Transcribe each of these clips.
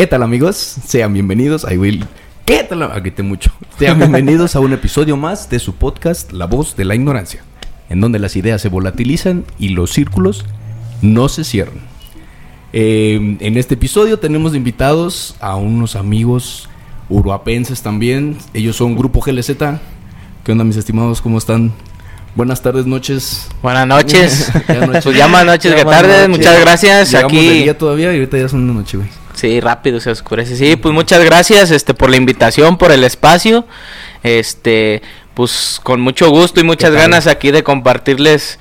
¿Qué tal amigos? Sean bienvenidos. Ay, Will. ¿Qué tal? Ah, grité mucho. Sean bienvenidos a un episodio más de su podcast La voz de la ignorancia, en donde las ideas se volatilizan y los círculos no se cierran. Eh, en este episodio tenemos invitados a unos amigos uruapenses también. Ellos son Grupo GLZ. ¿Qué onda, mis estimados? ¿Cómo están? Buenas tardes, noches. Buenas noches. Ya. Pues ya más noches Ya que tardes. noche. Muchas gracias. Llegamos de Aquí. día todavía y ahorita ya son una noche, güey. Sí, rápido se oscurece. Sí, pues muchas gracias este por la invitación, por el espacio. Este, pues con mucho gusto y muchas ganas aquí de compartirles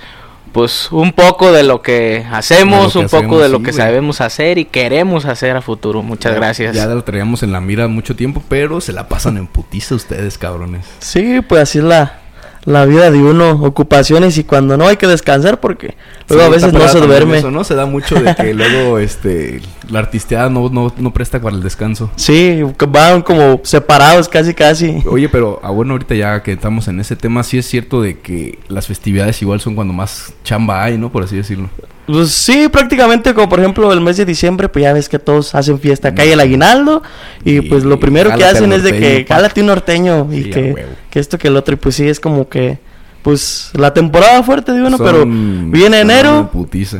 pues un poco de lo que hacemos, un poco hacemos, de lo sí, que güey. sabemos hacer y queremos hacer a futuro. Muchas Ya- gracias. Ya lo traíamos en la mira mucho tiempo, pero se la pasan en putiza ustedes, cabrones. Sí, pues así es la, la vida de uno, ocupaciones y cuando no hay que descansar porque luego Sí, a veces no se duerme. Eso, ¿no? Se da mucho de que luego este, la artisteada no, no, no presta para el descanso. Sí, van como separados casi casi. Oye, pero ah, bueno, ahorita ya que estamos en ese tema, sí es cierto de que las festividades igual son cuando más chamba hay, ¿no? Por así decirlo. Pues sí, prácticamente como por ejemplo el mes de diciembre, pues ya ves que todos hacen fiesta, cae el aguinaldo y, Y pues lo primero que hacen es de que cálate un norteño y Sí, que, que esto que el otro y pues sí es como que pues la temporada fuerte de uno, Son- pero viene enero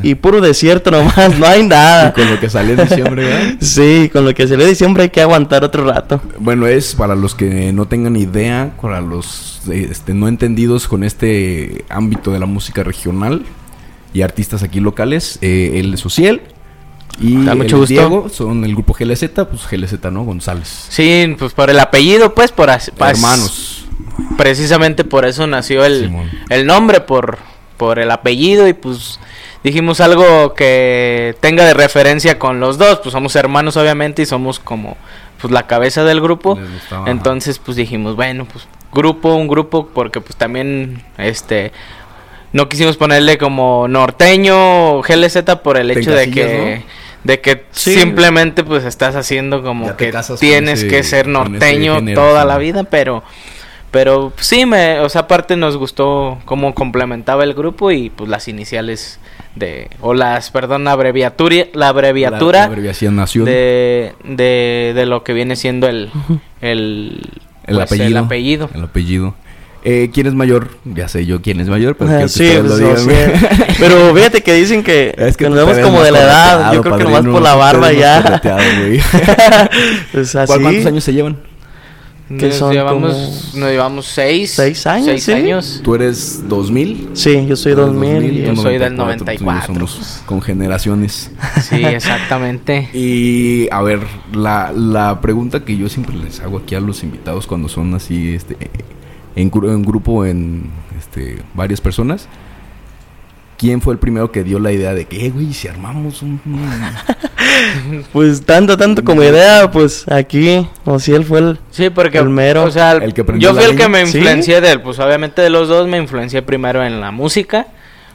y puro desierto nomás, no hay Y nada. con lo que sale en diciembre, ¿verdad? Sí, con lo que se le diciembre hay que aguantar otro rato. Bueno, es para los que no tengan idea, para los este, no entendidos con este ámbito de la música regional y artistas aquí locales, eh, él es Ociel y Da mucho gusto. Diego, son el grupo GLZ, pues GLZ, ¿no? González. Sí, pues por el apellido, pues por Hermanos. Precisamente por eso nació el, Simón. el nombre, por, por el apellido y pues dijimos algo que tenga de referencia con los dos, pues somos hermanos obviamente y somos como pues la cabeza del grupo. Entonces pues dijimos, bueno, pues grupo, un grupo porque pues también este no quisimos ponerle como norteño o GLZ por el hecho de que de que Sí. simplemente pues estás haciendo como que tienes ese- que ser norteño género, toda sí. la vida, pero pero sí me, o sea, aparte nos gustó cómo complementaba el grupo y pues las iniciales de o las, perdón, la abreviatura, la La, abreviatura la abreviación nación. de, de de lo que viene siendo el el el, pues, apellido, el apellido. El apellido. Eh, ¿Quién es mayor? Ya sé yo quién es mayor, pero Ah, sí, pues, lo digan. sé. Pero fíjate que dicen que, Es que que tú nos vemos como de la edad. Yo creo que nomás por la barba ya. pues ¿Cuál- así. ¿Cuántos años se llevan? que Nos son llevamos como nos llevamos seis seis años, seis sí. años. ¿Tú eres 2000? Sí, yo soy Tú eres 2000. y- yo tú soy del 94, 94. Somos con generaciones. Sí, exactamente. Y a ver, la, la pregunta que yo siempre les hago aquí a los invitados cuando son así, este, en, en grupo, en este, varias personas. ¿Quién fue el primero que dio la idea de que, eh, güey, si armamos un... Pues tanto, tanto como idea, pues aquí, o si él fue el... Sí, porque, El mero. o sea, El que prendió yo fui el que me ¿Sí? influencié de él, pues obviamente de los dos me influencié primero en la música,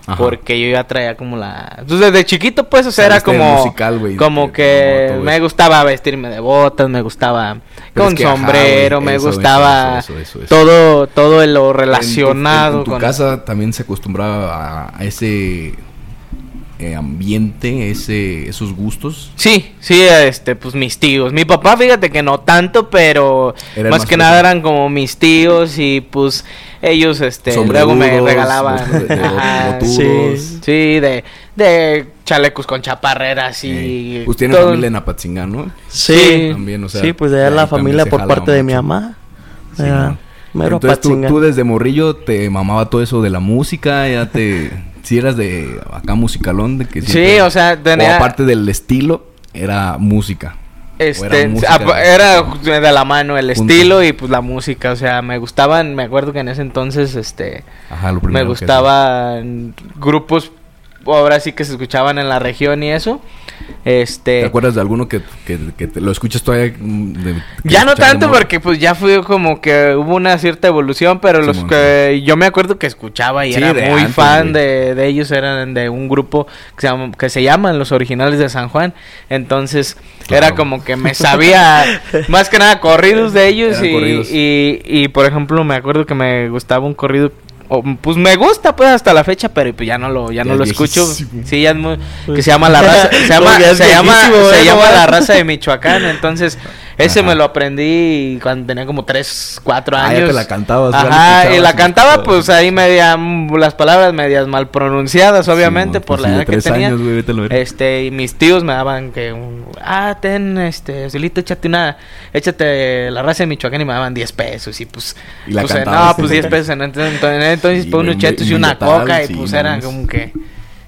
Ajá. porque yo ya traía como la... Pues desde chiquito, pues, o sea, era como... musical, como que me gustaba vestirme de botas, me gustaba Pero con es que, ajá, sombrero, me eso, gustaba eso, eso, eso. todo todo lo En tu- relacionado En tu, con... casa también se acostumbraba a, ese eh, ambiente, ese, esos gustos. Sí, sí, este, pues mis tíos. Mi papá, fíjate que no tanto, pero más más que nada eran como mis tíos y pues ellos, este, luego me regalaban. de- de- de Ajá, sí. Sí, de, de chalecos con chaparreras y... Eh, Pues tiene todo- familia en Apatzingán, ¿no? Sí, También, o sea, sí, pues de allá la familia por parte de mi mucho. mamá. Sí, Era ¿no? mero Entonces tú, tú desde morrillo te mamaba todo eso de la música, ya te... Si eras de acá musicalón, de que Sí, siempre- o sea, tenía- aparte del estilo, era música. Este, era de- era de la mano el estilo y pues la música, o sea, me gustaban, me acuerdo que en ese entonces, este, Ajá, lo me gustaban grupos, ahora sí que se escuchaban en la región y eso, este, ¿Te acuerdas de alguno que, que, que te- lo escuchas todavía? mm, de- ya no tanto porque pues ya fue como que hubo una cierta evolución, pero los que yo me acuerdo que escuchaba y Sí, era muy antes, fan de, de ellos, eran de un grupo que se, llama- que se llaman Los Originales de San Juan, entonces Claro. era como que me sabía más que nada corridos de ellos Eran y, corridos. y, y, por ejemplo me acuerdo que me gustaba un corrido o, pues me gusta pues hasta la fecha, pero pues ya no lo ya Ya no lo escucho. Sí, ya es muy Pues- que se llama la raza, se llama Como ya es se llama, se llama la raza de Michoacán, entonces ese Ajá. me lo aprendí cuando tenía como 3, 4 Ah, ya años. te la cantabas, Ajá, y la cantaba pues ahí media las palabras medias mal pronunciadas, obviamente, por pues, la edad que tenía. años, güey. Este, y mis tíos me daban que ah, ten, este, Zulito, échate una, échate la raza de Michoacán y me daban 10 pesos y pues, Y la pues, eh, no, pues sí. 10 pesos, en entonces, entonces, pues unos chetos y una coca y pues eran como que,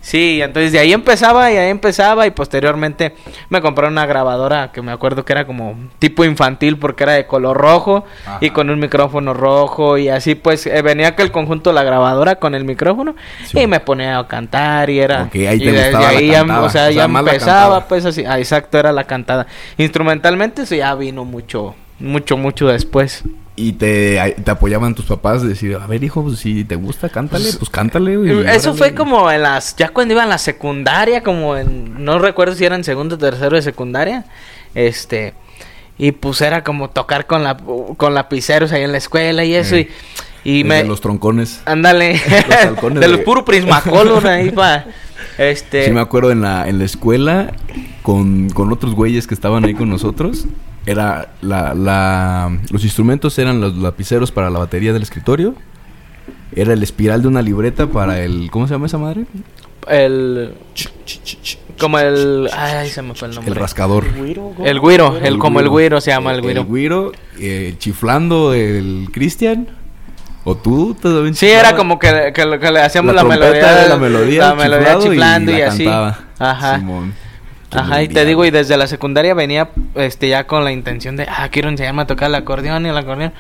sí, entonces de ahí empezaba y ahí empezaba y posteriormente me compraron una grabadora que me acuerdo que era como tipo infantil porque era de color rojo y con un micrófono rojo y así pues eh, venía que el conjunto la grabadora con el micrófono Sí. y me ponía a cantar y era Ok, ahí y te la ahí ya, o sea, o ya empezaba pues así, ah, exacto, era la cantada. Instrumentalmente eso ya vino mucho mucho mucho después. Y te, te apoyaban tus papás de decir, a ver, hijo, pues, si te gusta, cántale, pues cántale, güey. Eso fue como en las ya cuando iba en la secundaria, como en no recuerdo si era en segundo o tercero de secundaria. Este y pues era como tocar con la con lapiceros ahí en la escuela y eso Eh, y me los troncones. ándale los de los puro prismacolor ahí pa este Sí me acuerdo en la, en la escuela con, con otros güeyes que estaban ahí con nosotros. Era la, la, los instrumentos eran los lapiceros para la batería del escritorio. Era el espiral de una libreta para el... ¿Cómo se llama esa madre? el como el ay se me fue el nombre. El rascador. El güiro, el como el güiro se llama el güiro. El güiro, eh, chiflando el Cristian. O tú también Sí, era como que, que, que le hacíamos La melodía. de la melodía, la el melodía chiflado y chiflando y, así. cantaba. Ajá. Simón. Ajá, y te digo, y desde la secundaria venía este ya con la intención de, ah, quiero enseñarme a tocar el acordeón y el acordeón.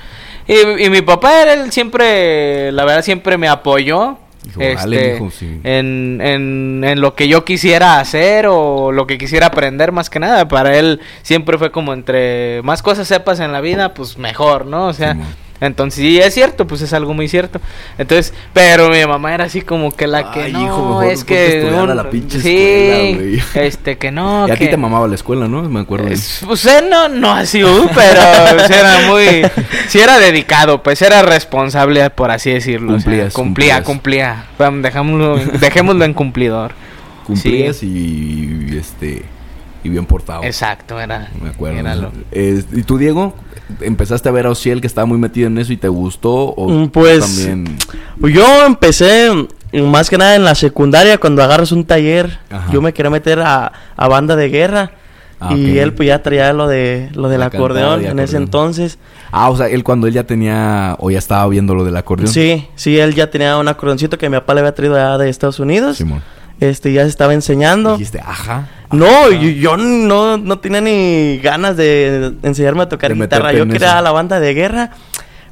Y, y mi papá, él siempre, la verdad, siempre me apoyó. Dijo, este, "Dale, mijo, sí". en, en, en lo que yo quisiera hacer o lo que quisiera aprender más que nada. Para él siempre fue como entre más cosas sepas en la vida, pues mejor, ¿no? O sea. Entonces, sí, es cierto, pues es algo muy cierto. Entonces, pero mi mamá era así como que la que Ay, no, hijo, mejor es que a un- la pinche sí, escuela, este que no, Y a que ti te mamaba la escuela, ¿no? Me acuerdo. es- pues él no, no así, uh, pero era muy, sí era dedicado, pues era responsable, por así decirlo. o sea, Cumplías, cumplía, cumplía. Vamos, Dejémoslo, dejémoslo en cumplidor. Cumplías y, este y bien portado. Exacto, era. Me acuerdo. era lo- ¿Y tú, Diego? ¿Empezaste a ver a Ociel que estaba muy metido en eso y te gustó? ¿O Mm, pues, también? Pues yo empecé más que nada en la secundaria cuando agarras un taller. Ajá. Yo me quería meter a, a banda de guerra. Ah, y él pues ya traía lo de lo del acordeón en ese entonces. Ah, o sea, él cuando él ya tenía o ya estaba viendo lo del acordeón. Sí, sí, él ya tenía un acordeoncito que mi papá le había traído allá de Estados Unidos. Simón. Este, ya se estaba enseñando. Dijiste, ajá. No, yo, yo no, no tenía ni ganas de enseñarme a tocar De guitarra. Yo quería la banda de guerra.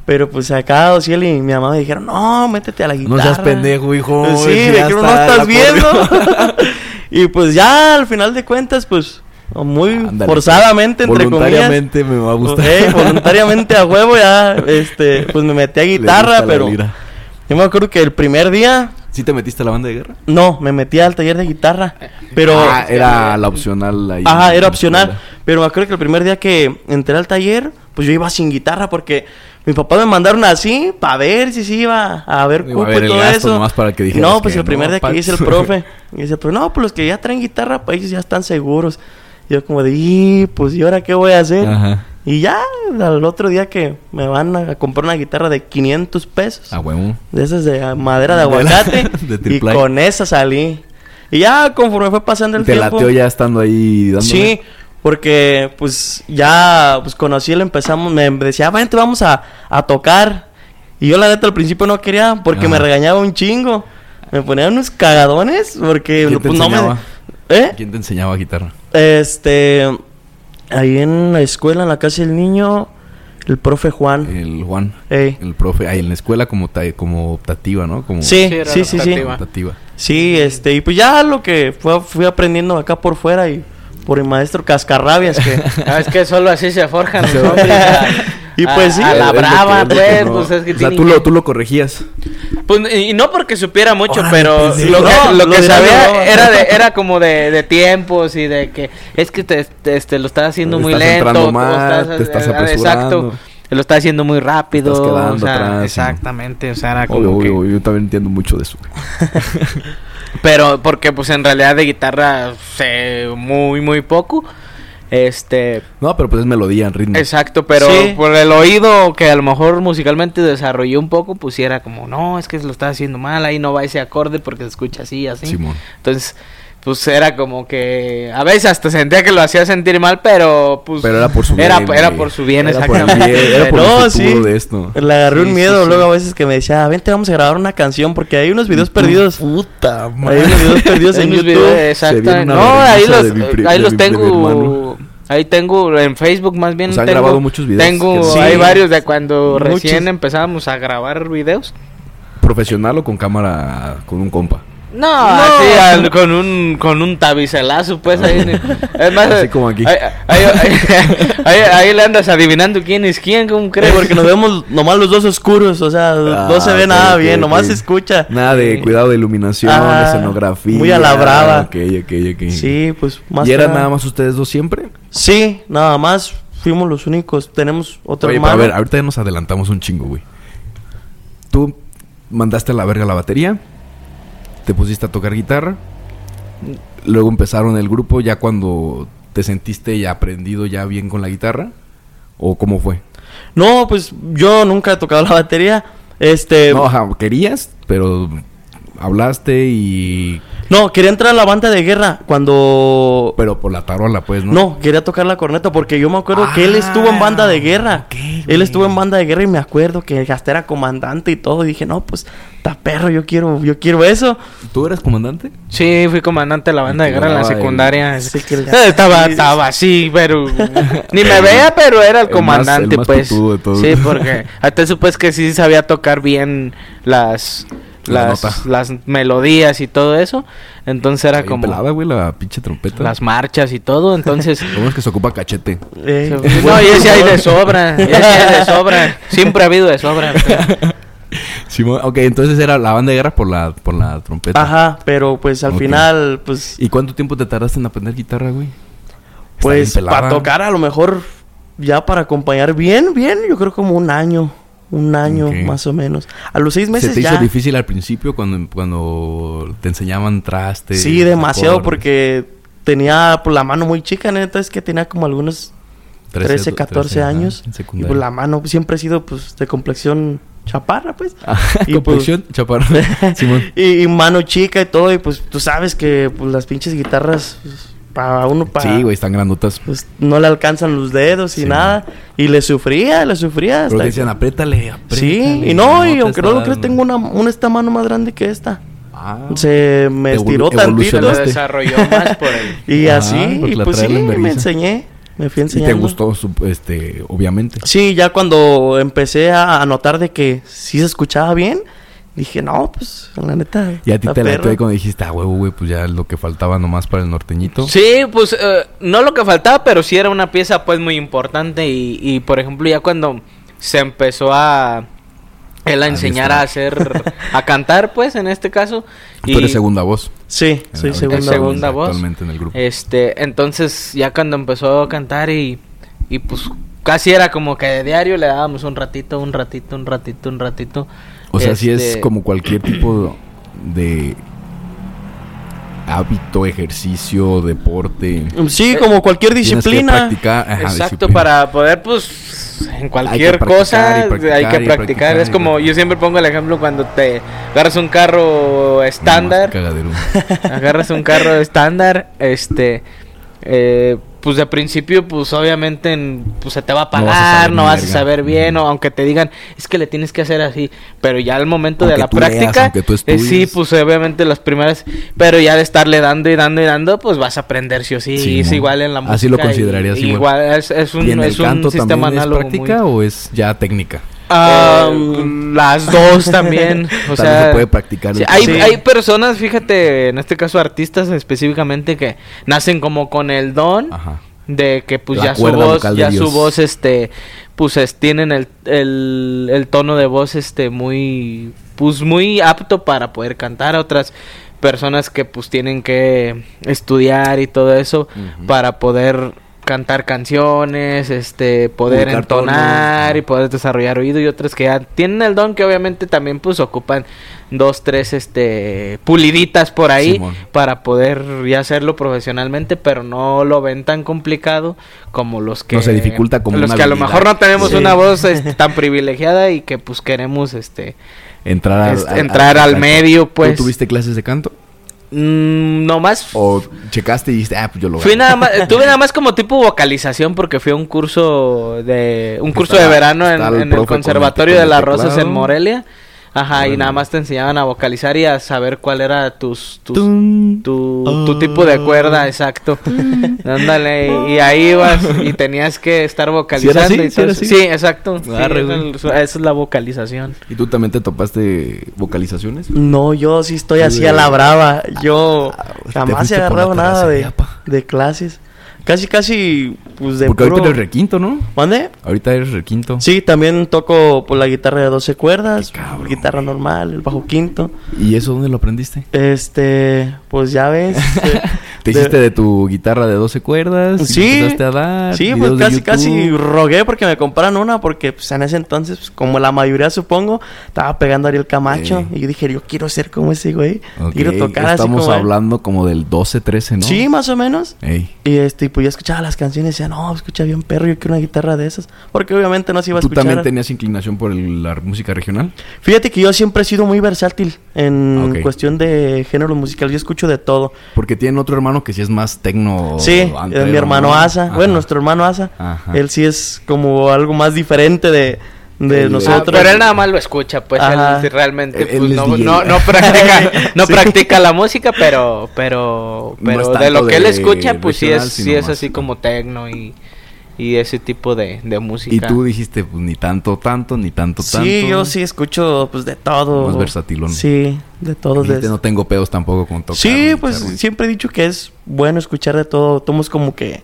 Pero pues acá Ociel y mi mamá me dijeron, no, métete a la guitarra. No seas pendejo, hijo. Pues sí, ya que no está estás viendo. y pues ya al final de cuentas, pues muy forzadamente, entre comillas. Voluntariamente me va a gustar. Ok, voluntariamente a huevo ya, este, pues me metí a guitarra, pero yo me acuerdo que el primer día, ¿Sí te metiste a la banda de guerra? no, me metí al taller de guitarra, pero... Ah, era la opcional ahí. Ajá, en era opcional. Pero me acuerdo que el primer día que entré al taller, pues yo iba sin guitarra porque mi papá me mandaron así para ver si se iba a ver cupo y todo eso. nomás para que no, pues que el primer no, día que dice el profe, y dice, pues no, pues los que ya traen guitarra, pues ellos ya están seguros. Y yo como de, "Y, pues ¿y ahora qué voy a hacer? Ajá. Y ya, al otro día que me van a comprar una guitarra de 500 pesos. A huevo. De esas de ah, madera de De la- aguacate. de y con esa salí. Y ya conforme fue pasando el Te tiempo. lateó ya estando ahí dándole. Sí, porque pues ya pues conocí él, empezamos, me decía, vente, vamos a, a tocar. Y yo la neta al principio no quería porque me regañaba un chingo. Me ponía unos cagadones porque ¿Quién te pues, no me... ¿Eh? ¿Quién te enseñaba guitarra? Este... Ahí en la escuela, en la casa del niño, el profe Juan. El Juan. Ey. El profe. Ahí en la escuela como, ta- como optativa, ¿no? Como Sí, Sí, sí, sí, sí. optativa. Sí, este, y pues ya lo que fue, fui aprendiendo acá por fuera y por el maestro Cascarrabias que... Ah, es que solo así se forjan los hombres. Y a- pues sí. A la brava, pues. no- pues es que o sea, tú que- lo, tú lo corregías. Pues, y no porque supiera mucho, Órale, pero pendejo. lo que, lo lo sabía era de, era como de, de tiempos y de que es que te, te- este, lo estás haciendo Te muy estás lento. mal, te estás eh, apresurando. Exacto. lo estaba haciendo muy rápido. Estás quedando o sea, atrás, exactamente, o sea, era como Obvio, que- obvio, yo también entiendo mucho de eso. Pero porque pues en realidad de guitarra sé muy muy poco. Este, No, pero pues es melodía en ritmo. exacto, pero Sí. por el oído que a lo mejor musicalmente desarrollé un poco, pues era como, no, es que lo estás haciendo mal, ahí no va ese acorde porque se escucha así, así. Simón. Entonces, pues era como que a veces hasta sentía que lo hacía sentir mal, pero pues Pero era por su era, bien. era por su bien, Era por el exactamente. bien, Era por No, el sí. de esto. Le agarré Sí, un miedo sí, luego sí. a veces que me decía, vente, vamos a grabar una canción porque hay unos videos perdidos. Puta Hay madre. unos videos perdidos Hay en YouTube. videos, Se viene exactamente. una No, ahí los, de mi pri- ahí de los mi primer tengo. Ahí tengo en Facebook más bien. Sea, han tengo, grabado muchos videos Tengo, Sí. hay varios de cuando Muchos. recién empezábamos a grabar videos. ¿Profesional o con cámara con un compa? No, así al- con un con un tabicelazo pues ahí. es más, Así como aquí. Ahí, ahí- ahí- ahí- ahí le andas adivinando quién es quién, ¿cómo Sí, crees? porque nos vemos nomás los dos oscuros, o sea, no se ve Ah, nada bien, nomás se escucha. Nada de cuidado de iluminación, Ah, escenografía. muy a la brava. Ok, ok, ok. Sí, pues más ¿Y eran nada más ustedes dos siempre? Sí, nada más fuimos los únicos. Tenemos otro Oye, a ver, ahorita ya nos adelantamos un chingo, güey. Tú mandaste a la verga la batería, te pusiste a tocar guitarra, luego empezaron el grupo ya cuando te sentiste ya aprendido ya bien con la guitarra, o cómo fue? No, pues yo nunca he tocado la batería. Este, no, ajá, querías, pero hablaste y... quería entrar a la banda de guerra cuando Pero por la tarola, pues, ¿no? No, quería tocar la corneta porque yo me acuerdo que él estuvo en banda de guerra. Ah, ok, él güey. estuvo en banda de guerra y me acuerdo que hasta era comandante y todo. Y dije, no, pues, está perro, yo quiero, yo quiero eso. ¿Tú eres comandante? Sí, fui comandante de la banda de guerra en la el- secundaria. Sí, que el- Eh, estaba, sí, estaba así, pero ni me veía, pero era el El más- comandante, el más pues. de. Sí, porque hasta eso pues que sí sabía tocar bien las La las, las melodías y todo eso. Entonces era Bien como pelada, güey, la pinche trompeta. las marchas y todo, entonces ¿Cómo es que se ocupa cachete? Eh, no, y ese hay de sobra, ese hay de sobra, siempre ha habido de sobra. pero- Simón, ok, entonces era la banda de guerra por la, por la trompeta. Ajá, pero pues al Ok. final, pues, ¿Y cuánto tiempo te tardaste en aprender guitarra, güey? Pues para tocar a lo mejor ya para acompañar bien, bien, yo creo como un año. Un año más o menos. A los seis ¿Se meses te hizo ya. difícil al principio cuando, cuando te enseñaban trastes? Sí, demasiado acordes? porque tenía pues, la mano muy chica, neta, es que tenía como algunos 13, 14 ajá, años. en Y secundaria. pues la mano siempre ha sido pues de complexión chaparra, pues. Ah, y, complexión, chaparro. Simón. Y, y mano chica y todo, y pues tú sabes que pues, las pinches guitarras, pues, para uno, para... Sí, güey, están grandotas. Pues no le alcanzan los dedos y Sí. nada. Y le sufría, le sufría. Pero hasta que- decían, apriétale, apriétale. Sí, y no, y te aunque no lo creas, tengo una, una esta mano más grande que esta. Ah. Se me estiró tantito. Lo desarrolló más por el Y Ah, así, porque y pues sí, me enseñé. Me fui Y enseñando. te gustó, su- este, obviamente. Sí, ya cuando empecé a a notar de que sí se escuchaba bien, dije, no, pues, la neta. Y a ti te la perro". tuve cuando dijiste, ah, huevo, güey, pues ya lo que faltaba nomás para el norteñito. Sí, pues eh, no lo que faltaba, pero sí era una pieza pues muy importante y, y por ejemplo ya cuando se empezó a él a enseñar a hacer a cantar pues en este caso Tú eres segunda voz. Sí, soy la- segunda, voz. segunda voz. Actualmente en el grupo. este entonces ya cuando empezó a cantar y y pues casi era como que de diario le dábamos un ratito, un ratito, un ratito, un ratito. O sea, sí es Este, como cualquier tipo de hábito, ejercicio, deporte. Sí, como cualquier Tienes que disciplina. practicar. ajá, Exacto, disciplina. para poder, pues, en cualquier practicar cosa hay practicar que practicar. practicar Es como, practicar. yo siempre pongo el ejemplo cuando te agarras un carro estándar, cagadero. agarras un carro estándar, este, eh, pues de principio, pues obviamente, en- pues se te va a No vas a pagar, saber no vas a saber bien, o aunque te digan, es que le tienes que hacer así, pero ya al momento de la leas, práctica, eh, sí, pues obviamente las primeras, pero ya de estarle dando y dando y dando, pues vas a aprender sí o sí, Sí, es igual en la música. Así lo y- considerarías igual. igual. es, es un, ¿Y en es el un canto sistema también es práctica muy- o es ya técnica? Um, las dos también. O sea, se puede practicar. sí, hay. Sí. hay personas, fíjate, en este caso artistas específicamente, que nacen como con el don Ajá. de que pues La ya su voz, ya su voz, este, pues es- tienen el, el, el tono de voz, este, muy, pues muy apto para poder cantar. Otras personas que pues tienen que estudiar y todo eso para poder cantar canciones, este, poder entonar tonos. y poder desarrollar oído y otras que ya tienen el don que obviamente también pues ocupan dos, tres, este, puliditas por ahí Simón. para poder ya hacerlo profesionalmente, pero no lo ven tan complicado como los que No se dificulta como los una que a lo mejor no tenemos Sí. una voz este, tan privilegiada y que pues queremos este Entrar, al- al- entrar al medio, pues. ¿Tú tuviste clases de canto? Mm, nomás ¿O checaste y dijiste, ah, pues yo lo Fui gano"? nada más, tuve nada más como tipo vocalización porque fui a un curso de un curso de verano en, el en el profe con el- conservatorio con de las Rosas en. Morelia. Ajá, y nada más te enseñaban a vocalizar y a saber cuál era tus, tus tu, tu tipo de cuerda, exacto. Ándale, y ahí ibas y tenías que estar vocalizando. así? y ¿Sí todo era eso. así? Sí, exacto. Sí, esa, es la vocalización. ¿Y tú también te topaste vocalizaciones? No, yo sí estoy así Sí. a la brava. Yo Ah, jamás he agarrado nada de, de clases. Casi, casi, pues de Porque puro... ahorita eres requinto, ¿no? ¿Mande? Ahorita eres requinto. Sí, también toco por la guitarra de 12 cuerdas, cabrón, guitarra normal, el bajo quinto. ¿Y eso dónde lo aprendiste? Este, pues ya ves. ¿Te de- hiciste de tu guitarra de 12 cuerdas? Sí, empezaste a dar sí, pues casi, casi rogué porque me compraran una porque pues en ese entonces, pues, como la mayoría supongo, estaba pegando a Ariel Camacho y yo dije, yo quiero ser como ese güey, quiero tocar así Estamos como él". hablando como del 12, 13, ¿no? Sí, más o menos. Ey. Y este, pues yo escuchaba las canciones y decía, no, escucha bien perro, yo quiero una guitarra de esas. Porque obviamente no se iba a ¿Tú escuchar. también tenías inclinación por el- la música regional? Fíjate que yo siempre he sido muy versátil en Ok. cuestión de género musical. Yo escucho de todo. Porque tiene otro hermano que sí es más tecno. sí, antero, mi hermano ¿no? Asa. Ajá. Bueno, nuestro hermano Asa. Ajá. Él sí es como algo más diferente de, de El- Ah, nosotros. pero él nada más lo escucha, pues Ajá. él realmente Él- pues, es no, no, no practica, no practica la música, pero, pero, No pero de lo que él escucha, pues sí es, sí es así como tecno y, y ese tipo de, de música. Y tú dijiste, pues ni tanto, tanto, ni tanto, tanto. Sí, yo sí escucho pues de todo. Más versatilón. Sí, de todo. De- no tengo pedos tampoco con tocar. Sí, pues guitarra. siempre he dicho que es bueno escuchar de todo. Tomas como que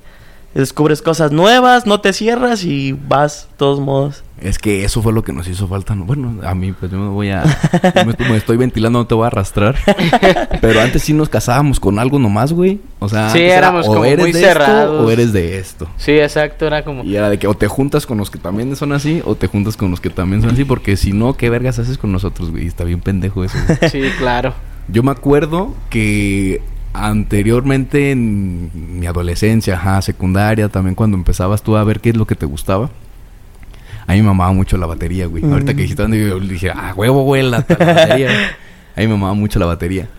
descubres cosas nuevas, no te cierras y vas, de todos modos. Es que eso fue lo que nos hizo falta. ¿no? Bueno, a mí, pues yo me voy a. me, me estoy ventilando, no te voy a arrastrar. Pero antes sí nos casábamos con algo nomás, güey. O sea, Sí, era, éramos o como eres muy de cerrados. esto o eres de esto. Sí, exacto, era como... Y era de que o te juntas con los que también son así o te juntas con los que también son así. Porque si no, ¿qué vergas haces con nosotros, güey? Está bien pendejo eso. güey. Sí, claro. Yo me acuerdo que anteriormente en mi adolescencia, ajá, secundaria, también cuando empezabas tú a ver qué es lo que te gustaba. A mí me mamaba mucho la batería, güey. Mm. Ahorita que dijiste, yo dije, ah, huevo, güey, la, la batería. güey". A mí me mamaba mucho la batería.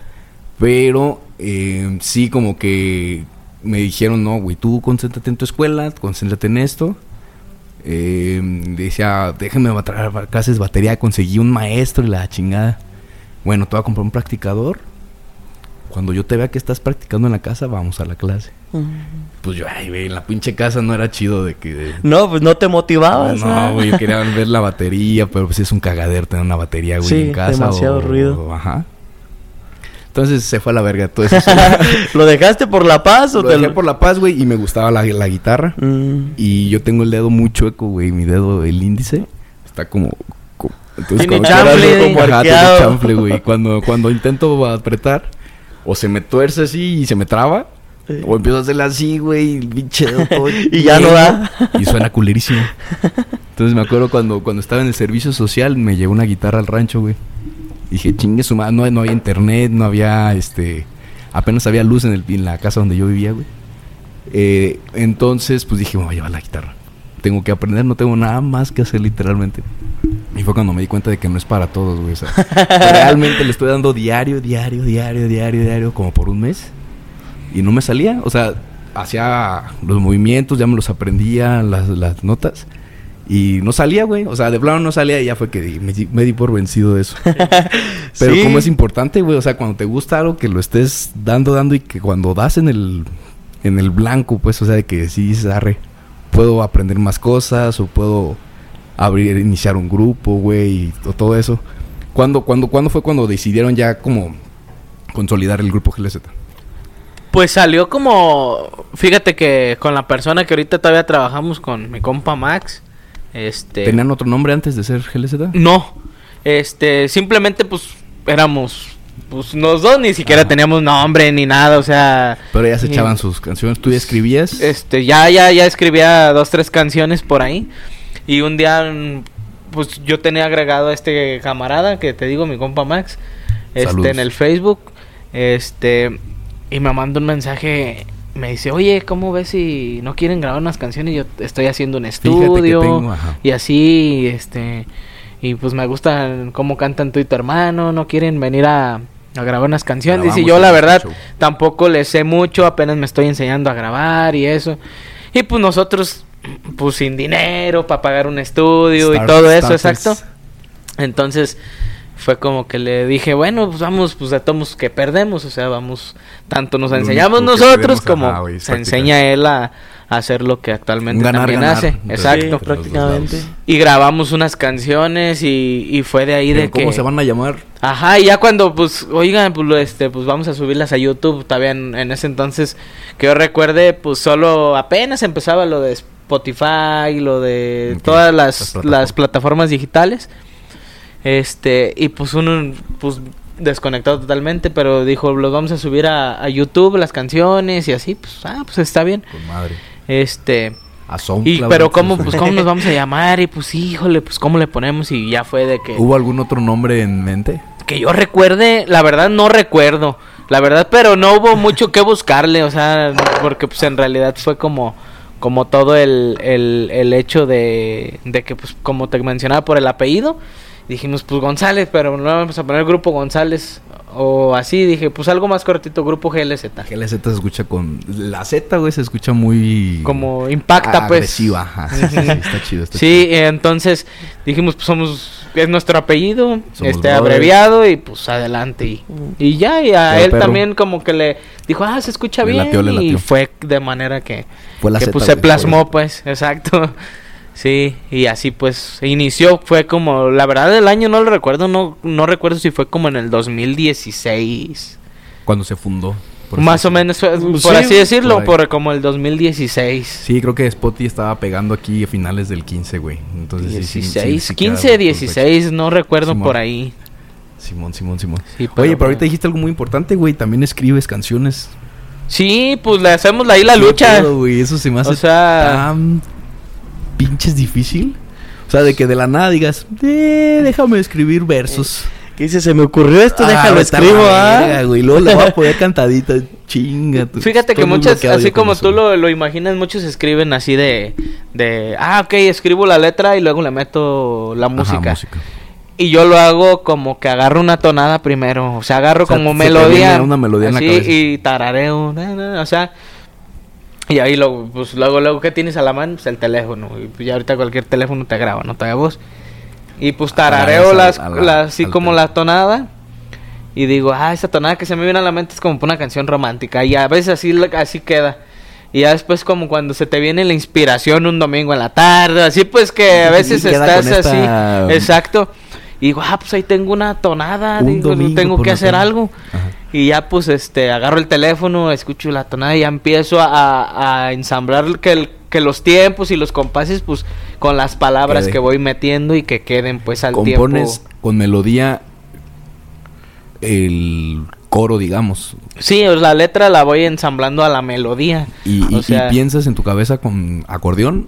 Pero eh, sí, como que me dijeron, no, güey, tú concéntrate en tu escuela, concéntrate en esto. Eh, decía, déjenme traer clases de batería. Conseguí un maestro y la chingada. Bueno, te voy a comprar un practicador. Cuando yo te vea que estás practicando en la casa, vamos a la clase. Pues yo, ay, güey, en la pinche casa no era chido de que... No, pues no te motivabas. No, güey, yo quería ver la batería, pero pues es un cagadero tener una batería, güey, Sí, en casa. demasiado o- ruido. Ajá. Entonces se fue a la verga todo eso. ¿Lo dejaste por la paz o Lo te dejé por la paz, güey, y me gustaba la, la guitarra. Mm. Y yo tengo el dedo muy chueco, güey. Mi dedo, el índice, está como... co- entonces, Tiene como arqueado. chanfle, güey. Cuando, cuando intento apretar, o se me tuerce así y se me traba, Sí. o empiezo a hacerle así, güey, todo Y ya no da. Y suena culerísimo. Entonces me acuerdo cuando, cuando estaba en el servicio social, me llegó una guitarra al rancho, güey. Dije, chingue su madre, no, no había internet, no había, este... Apenas había luz en, el, en la casa donde yo vivía, güey. Eh, entonces, pues dije, me voy a llevar la guitarra. Tengo que aprender, no tengo nada más que hacer literalmente. Y fue cuando me di cuenta de que no es para todos, güey. O sea, realmente le estoy dando diario, diario, diario, diario, diario, como por un mes. Y no me salía. O sea, hacía los movimientos, ya me los aprendía, las, las notas. Y no salía, güey. O sea, de plano no salía y ya fue que di- me, di- me di por vencido de eso. Pero Sí. como es importante, güey. O sea, cuando te gusta algo, que lo estés dando, dando y que cuando das en el, en el blanco, pues, o sea, de que sí arre, puedo aprender más cosas o puedo abrir, iniciar un grupo, güey, y to- todo eso. ¿Cuándo, cuándo, ¿Cuándo fue cuando decidieron ya como consolidar el grupo GLZ? Pues salió como, fíjate que con la persona que ahorita todavía trabajamos con mi compa Max, este... ¿Tenían otro nombre antes de ser GLZ? No, este, simplemente pues éramos pues los dos ni siquiera Ajá. teníamos nombre ni nada, o sea, Pero ya se y- echaban sus canciones. ¿Tú ya escribías? este, ya, ya, ya escribía dos, tres canciones por ahí. Y un día, mm, pues yo tenía agregado a este camarada que te digo, mi compa Max, este, Saludos. en el Facebook, este, y me manda un mensaje, me dice, oye, ¿cómo ves si no quieren grabar unas canciones? Yo estoy haciendo un estudio tengo, y así, este, y pues me gusta cómo cantan tú y tu hermano, no quieren venir a, a grabar unas canciones. Dice, yo en la verdad show. tampoco le sé mucho, apenas me estoy enseñando a grabar y eso. Y pues nosotros, pues sin dinero para pagar un estudio y todo eso, starters. exacto. Entonces fue como que le dije, bueno, pues vamos, pues de todos que perdemos, o sea, vamos, tanto nos enseñamos nosotros como ajá, se enseña él a, a hacer lo que actualmente ganar, también ganar hace. Exacto. Sí, prácticamente. Y grabamos unas canciones y, y fue de ahí Pero de ¿Cómo que... se van a llamar? Ajá, y ya cuando, pues, oigan, pues, este, pues vamos a subirlas a YouTube. Todavía en, en ese entonces, que yo recuerde, pues solo apenas empezaba lo de Spotify, lo de todas las las, plataformas. las plataformas digitales. Este, y pues uno, pues, desconectado totalmente, pero dijo, los vamos a subir a, a YouTube, las canciones y así, pues, ah, pues está bien. Con madre. Este, A y, pero cómo, pues, cómo nos vamos a llamar y pues, híjole, pues, cómo le ponemos y ya fue de que... ¿Hubo algún otro nombre en mente? Que yo recuerde, la verdad no recuerdo. La verdad, pero no hubo mucho que buscarle, o sea, porque pues en realidad fue como como todo el, el, el hecho de, de que pues como te mencionaba por el apellido, dijimos pues González, pero no vamos a poner grupo González o así, dije pues algo más cortito, grupo GLZ. GLZ se escucha con... La Z, güey, se escucha muy... Como impacta pues. Agresiva, ajá. Sí, sí, sí, está chido. Está Sí, chido. entonces dijimos, pues somos, es nuestro apellido, Somos este brothers. abreviado y pues adelante. Y, y ya, y a Pero, él perro. también como que le dijo, ah, se escucha Le bien. latió, le y fue de manera que, Fue la que Z, pues se plasmó, pues, exacto. Sí, y así pues inició, fue como, la verdad el año no lo recuerdo, no, no recuerdo si fue como en el 2016. Cuando se fundó. por Más así o menos, Pues por sí, así decirlo, por por como el 2016. Sí, creo que Spotify estaba pegando aquí a finales del 15, güey. Entonces, sí, sí, sí, 16, sí queda 15, por 16, no recuerdo Simón. por ahí. Simón, Simón, Simón. Sí, Oye, pero ahorita dijiste algo muy importante, güey. También escribes canciones. Sí, pues le hacemos ahí la ¿Qué lucha. pedo, güey? Eso se me hace O sea- tan pinches difícil. O sea, de que de la nada digas, eh, déjame escribir versos. ¿Qué dice? Se me ocurrió esto, déjalo vete a la escribo, ¿ah? güey. Luego le voy a poner cantadita. Chinga. tú. Fíjate que muchas, así como tú lo, lo imaginas, muchos escriben así de, de, ah, ok, escribo la letra y luego le meto la Ajá, música. Y yo lo hago como que agarro una tonada primero, o sea, agarro O sea, como melodía. una melodía en la así, cabeza. Y tarareo, na, na, o sea, y ahí luego, pues luego, luego, ¿qué tienes a la mano? Pues el teléfono, y pues ya ahorita cualquier teléfono te graba, no te haga voz. Y pues tarareo Tarareas las, al- así al como la tonada. Y digo, ah, esa tonada que se me viene a la mente es como una canción romántica. Y a veces así, así queda. Y ya después como cuando se te viene la inspiración un domingo en la tarde. Así pues que a veces estás con esta- así. Exacto. Y digo, ah, pues ahí tengo una tonada. Un digo, tengo que hacer tarde. algo. Ajá. Y ya pues este, agarro el teléfono, escucho la tonada y ya empiezo a, a ensamblar que, el- que los tiempos y los compases pues con las palabras Quede. que voy metiendo y que queden pues al Compones tiempo. con melodía el coro, digamos. Sí, la letra la voy ensamblando a la melodía. Y, y- O sea- y piensas en tu cabeza con acordeón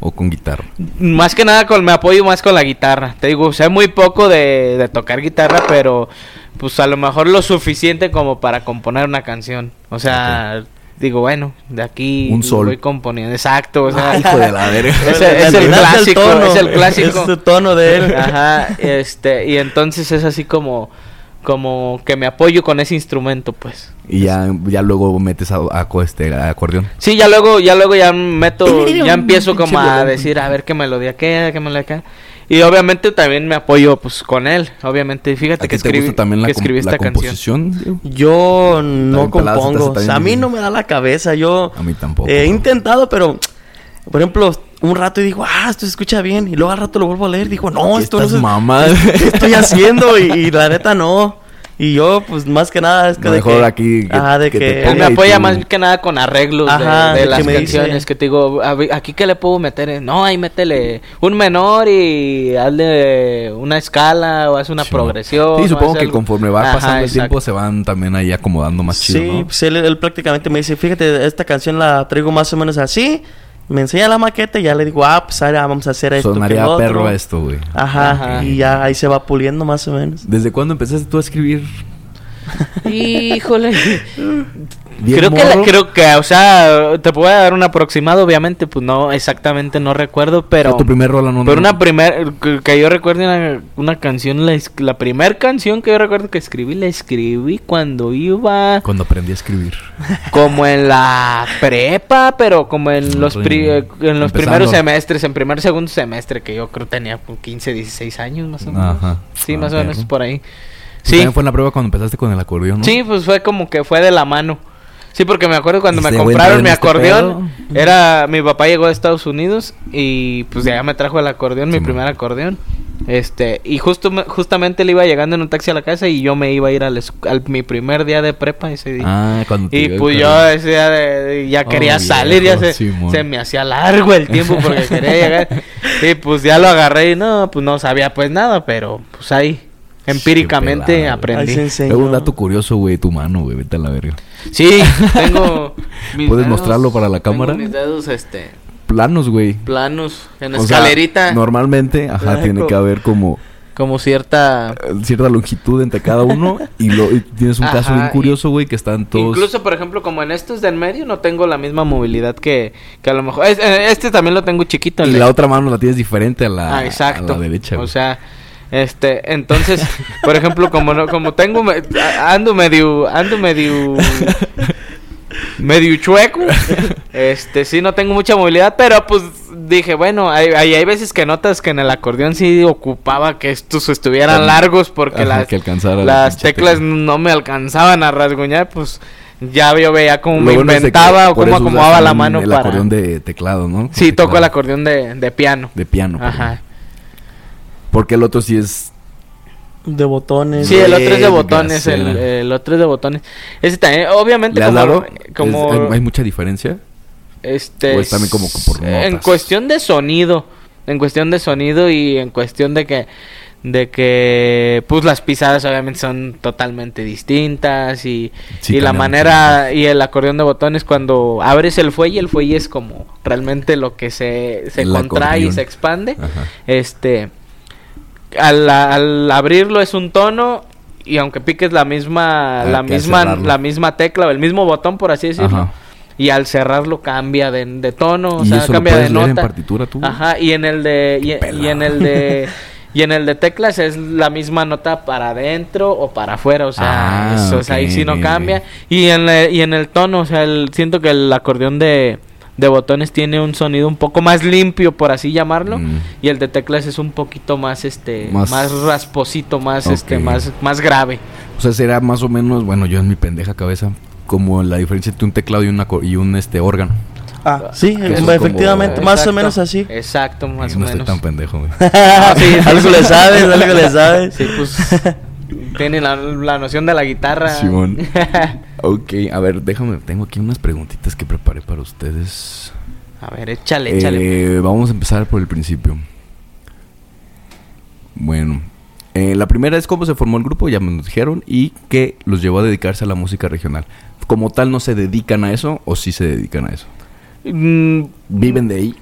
o con guitarra. Más que nada con me apoyo más con la guitarra. Te digo, sé muy poco de, de tocar guitarra, pero pues a lo mejor lo suficiente como para componer una canción. O sea, digo, bueno, de aquí Un sol. voy componiendo. Exacto, o sea, hijo de la verga. Es el clásico, es el clásico. Es el tono de él. Ajá, este, y entonces es así como como que me apoyo con ese instrumento, pues. Y ya, ya luego metes a, este, a acordeón. Sí, ya luego, ya luego ya meto, ya empiezo como a decir, a ver qué melodía queda, qué melodía queda. Y obviamente también me apoyo pues con él. Obviamente, fíjate ¿A que te escribí, gusta también la, que escribí la esta canción. Yo no compongo. O también sea, a mí no me da la cabeza. Yo A mí tampoco. he intentado, pero por ejemplo, un rato y digo, ah, esto se escucha bien. Y luego al rato lo vuelvo a leer. Digo, no, ¿Qué esto no estás se. mamá? ¿Qué estoy haciendo? Y, y la neta no. Y yo, pues más que nada es que. No, de mejor que- aquí que- Ajá, de que que. te me apoya tú- más que nada con arreglos de- Ajá, de, de las que me dice- canciones que te digo, "A ver, aquí que le puedo meter, no, ahí métele un menor y hazle una escala o haz una Sí, progresión. Sí, supongo que algo". conforme va Ajá, pasando el exacto. tiempo se van también ahí acomodando más chido, Sí, ¿no? pues él, él prácticamente me dice, fíjate, esta canción la traigo más o menos así. Me enseña la maqueta y ya le digo, ah, pues ahora vamos a hacer esto. que Sonaría lo otro". perro esto, güey. Ajá, Ajá. y ya ahí se va puliendo más o menos. ¿Desde cuándo empezaste tú a escribir? Híjole. Bien creo que, la- creo que, o sea, te puedo dar un aproximado, obviamente, pues no, exactamente no recuerdo, O sea, pero... tu primer rola no... Pero no- una primer, que, que yo recuerdo una, una canción, la, la primer canción que yo recuerdo que escribí, la escribí cuando iba Cuando aprendí a escribir. como en la prepa, pero como en los, pri- en los empezando. primeros semestres, en primer segundo semestre, que yo creo tenía como 15, 16 años más o menos. Ajá. Sí, Ah, más o menos por ahí. Sí. Sí, También fue en la prueba cuando empezaste con el acordeón, ¿no? sí, pues fue como que fue de la mano. Sí, porque me acuerdo cuando me Este compraron mi este acordeón, pedo. era mi papá llegó de Estados Unidos y pues de allá me trajo el acordeón, mi primer acordeón. Este, y justo justamente él iba llegando en un taxi a la casa y yo me iba a ir al, al- mi primer día de prepa ese día. Ah, cuando te Y pues yo ese día de- ya Oh, quería viejo, salir, ya se, se me hacía largo el tiempo porque quería llegar. Y pues ya lo agarré y no, pues no sabía pues nada, pero pues ahí empíricamente aprendí. Ahí se enseñó. Luego un dato curioso, güey, tu mano, güey, vete a la verga. Sí, tengo mis ¿Puedes mostrarlo para la tengo cámara? mis dedos este Planos, güey. planos en O sea, escalerita, normalmente, ajá, tiene como- que haber como como cierta eh, cierta longitud entre cada uno y, lo, y tienes un caso bien curioso, güey, que están todos... Incluso, por ejemplo, como en estos de en medio no tengo la misma movilidad que, que a lo mejor... es- eh, Este también lo tengo chiquito. el y de- la otra mano la tienes diferente a la, ah, exacto. a la derecha, O sea, este, entonces, por ejemplo, como no, como tengo, me- ando medio, ando medio, medio chueco, este, sí no tengo mucha movilidad, pero pues dije, bueno, hay, hay, hay veces que notas que en el acordeón sí ocupaba que estos estuvieran Ajá, largos porque ajá, las, que teclas tecla. no me alcanzaban a rasguñar, pues ya yo veía cómo Lo me bueno inventaba o cómo acomodaba la mano el para... acordeón de teclado, ¿no? Sí, Con toco el teclado. acordeón de, de piano. De piano. Ajá. Porque el otro sí es... De botones. Sí, el otro es de botones, el, otro es de botones. Ese también, obviamente ¿Le has como, dado? como Es- hay, hay mucha diferencia? este o es también como por en notas? cuestión de sonido, en cuestión de sonido y en cuestión de que de que pues las pisadas obviamente son totalmente distintas y, Sí, y la manera y el acordeón de botones cuando abres el fuelle, el fuelle es como realmente lo que se, se El contrae y se expande. Ajá. Este, al, al abrirlo es un tono y aunque piques la misma, Hay la misma, cerrarlo. la misma tecla o el mismo botón por así decirlo, Ajá. y al cerrarlo cambia de, de tono, o ¿Y sea, eso lo cambia de leer en nota. partitura tú? Ajá, y en el de y, en el de y en el de teclas es la misma nota para adentro o para afuera, o sea, Ah, eso, o sea, ahí sí no cambia. Y en la- y en el tono, o sea, el, siento que el acordeón de de botones tiene un sonido un poco más limpio, por así llamarlo, Mm. y el de teclas es un poquito más este más, Más- rasposito, más este más más grave. O sea, será más o menos, bueno, yo en mi pendeja cabeza, como la diferencia entre un teclado y, una, y un este órgano. Ah, sí, efectivamente, como- más o menos así. Exacto, más o no estoy menos. tan pendejo, güey. Ah, sí, sí, algo sí. le sabes, algo le sabes. Sí, pues tiene la, la noción de la guitarra. Simón. ok, a ver, déjame, tengo aquí unas preguntitas que preparé para ustedes. A ver, échale, échale. Eh, vamos a empezar por el principio. Bueno, eh, la primera es cómo se formó el grupo, ya me lo dijeron, y qué los llevó a dedicarse a la música regional. Como tal, ¿no se dedican a eso o sí se dedican a eso? Mm, ¿Viven de ahí?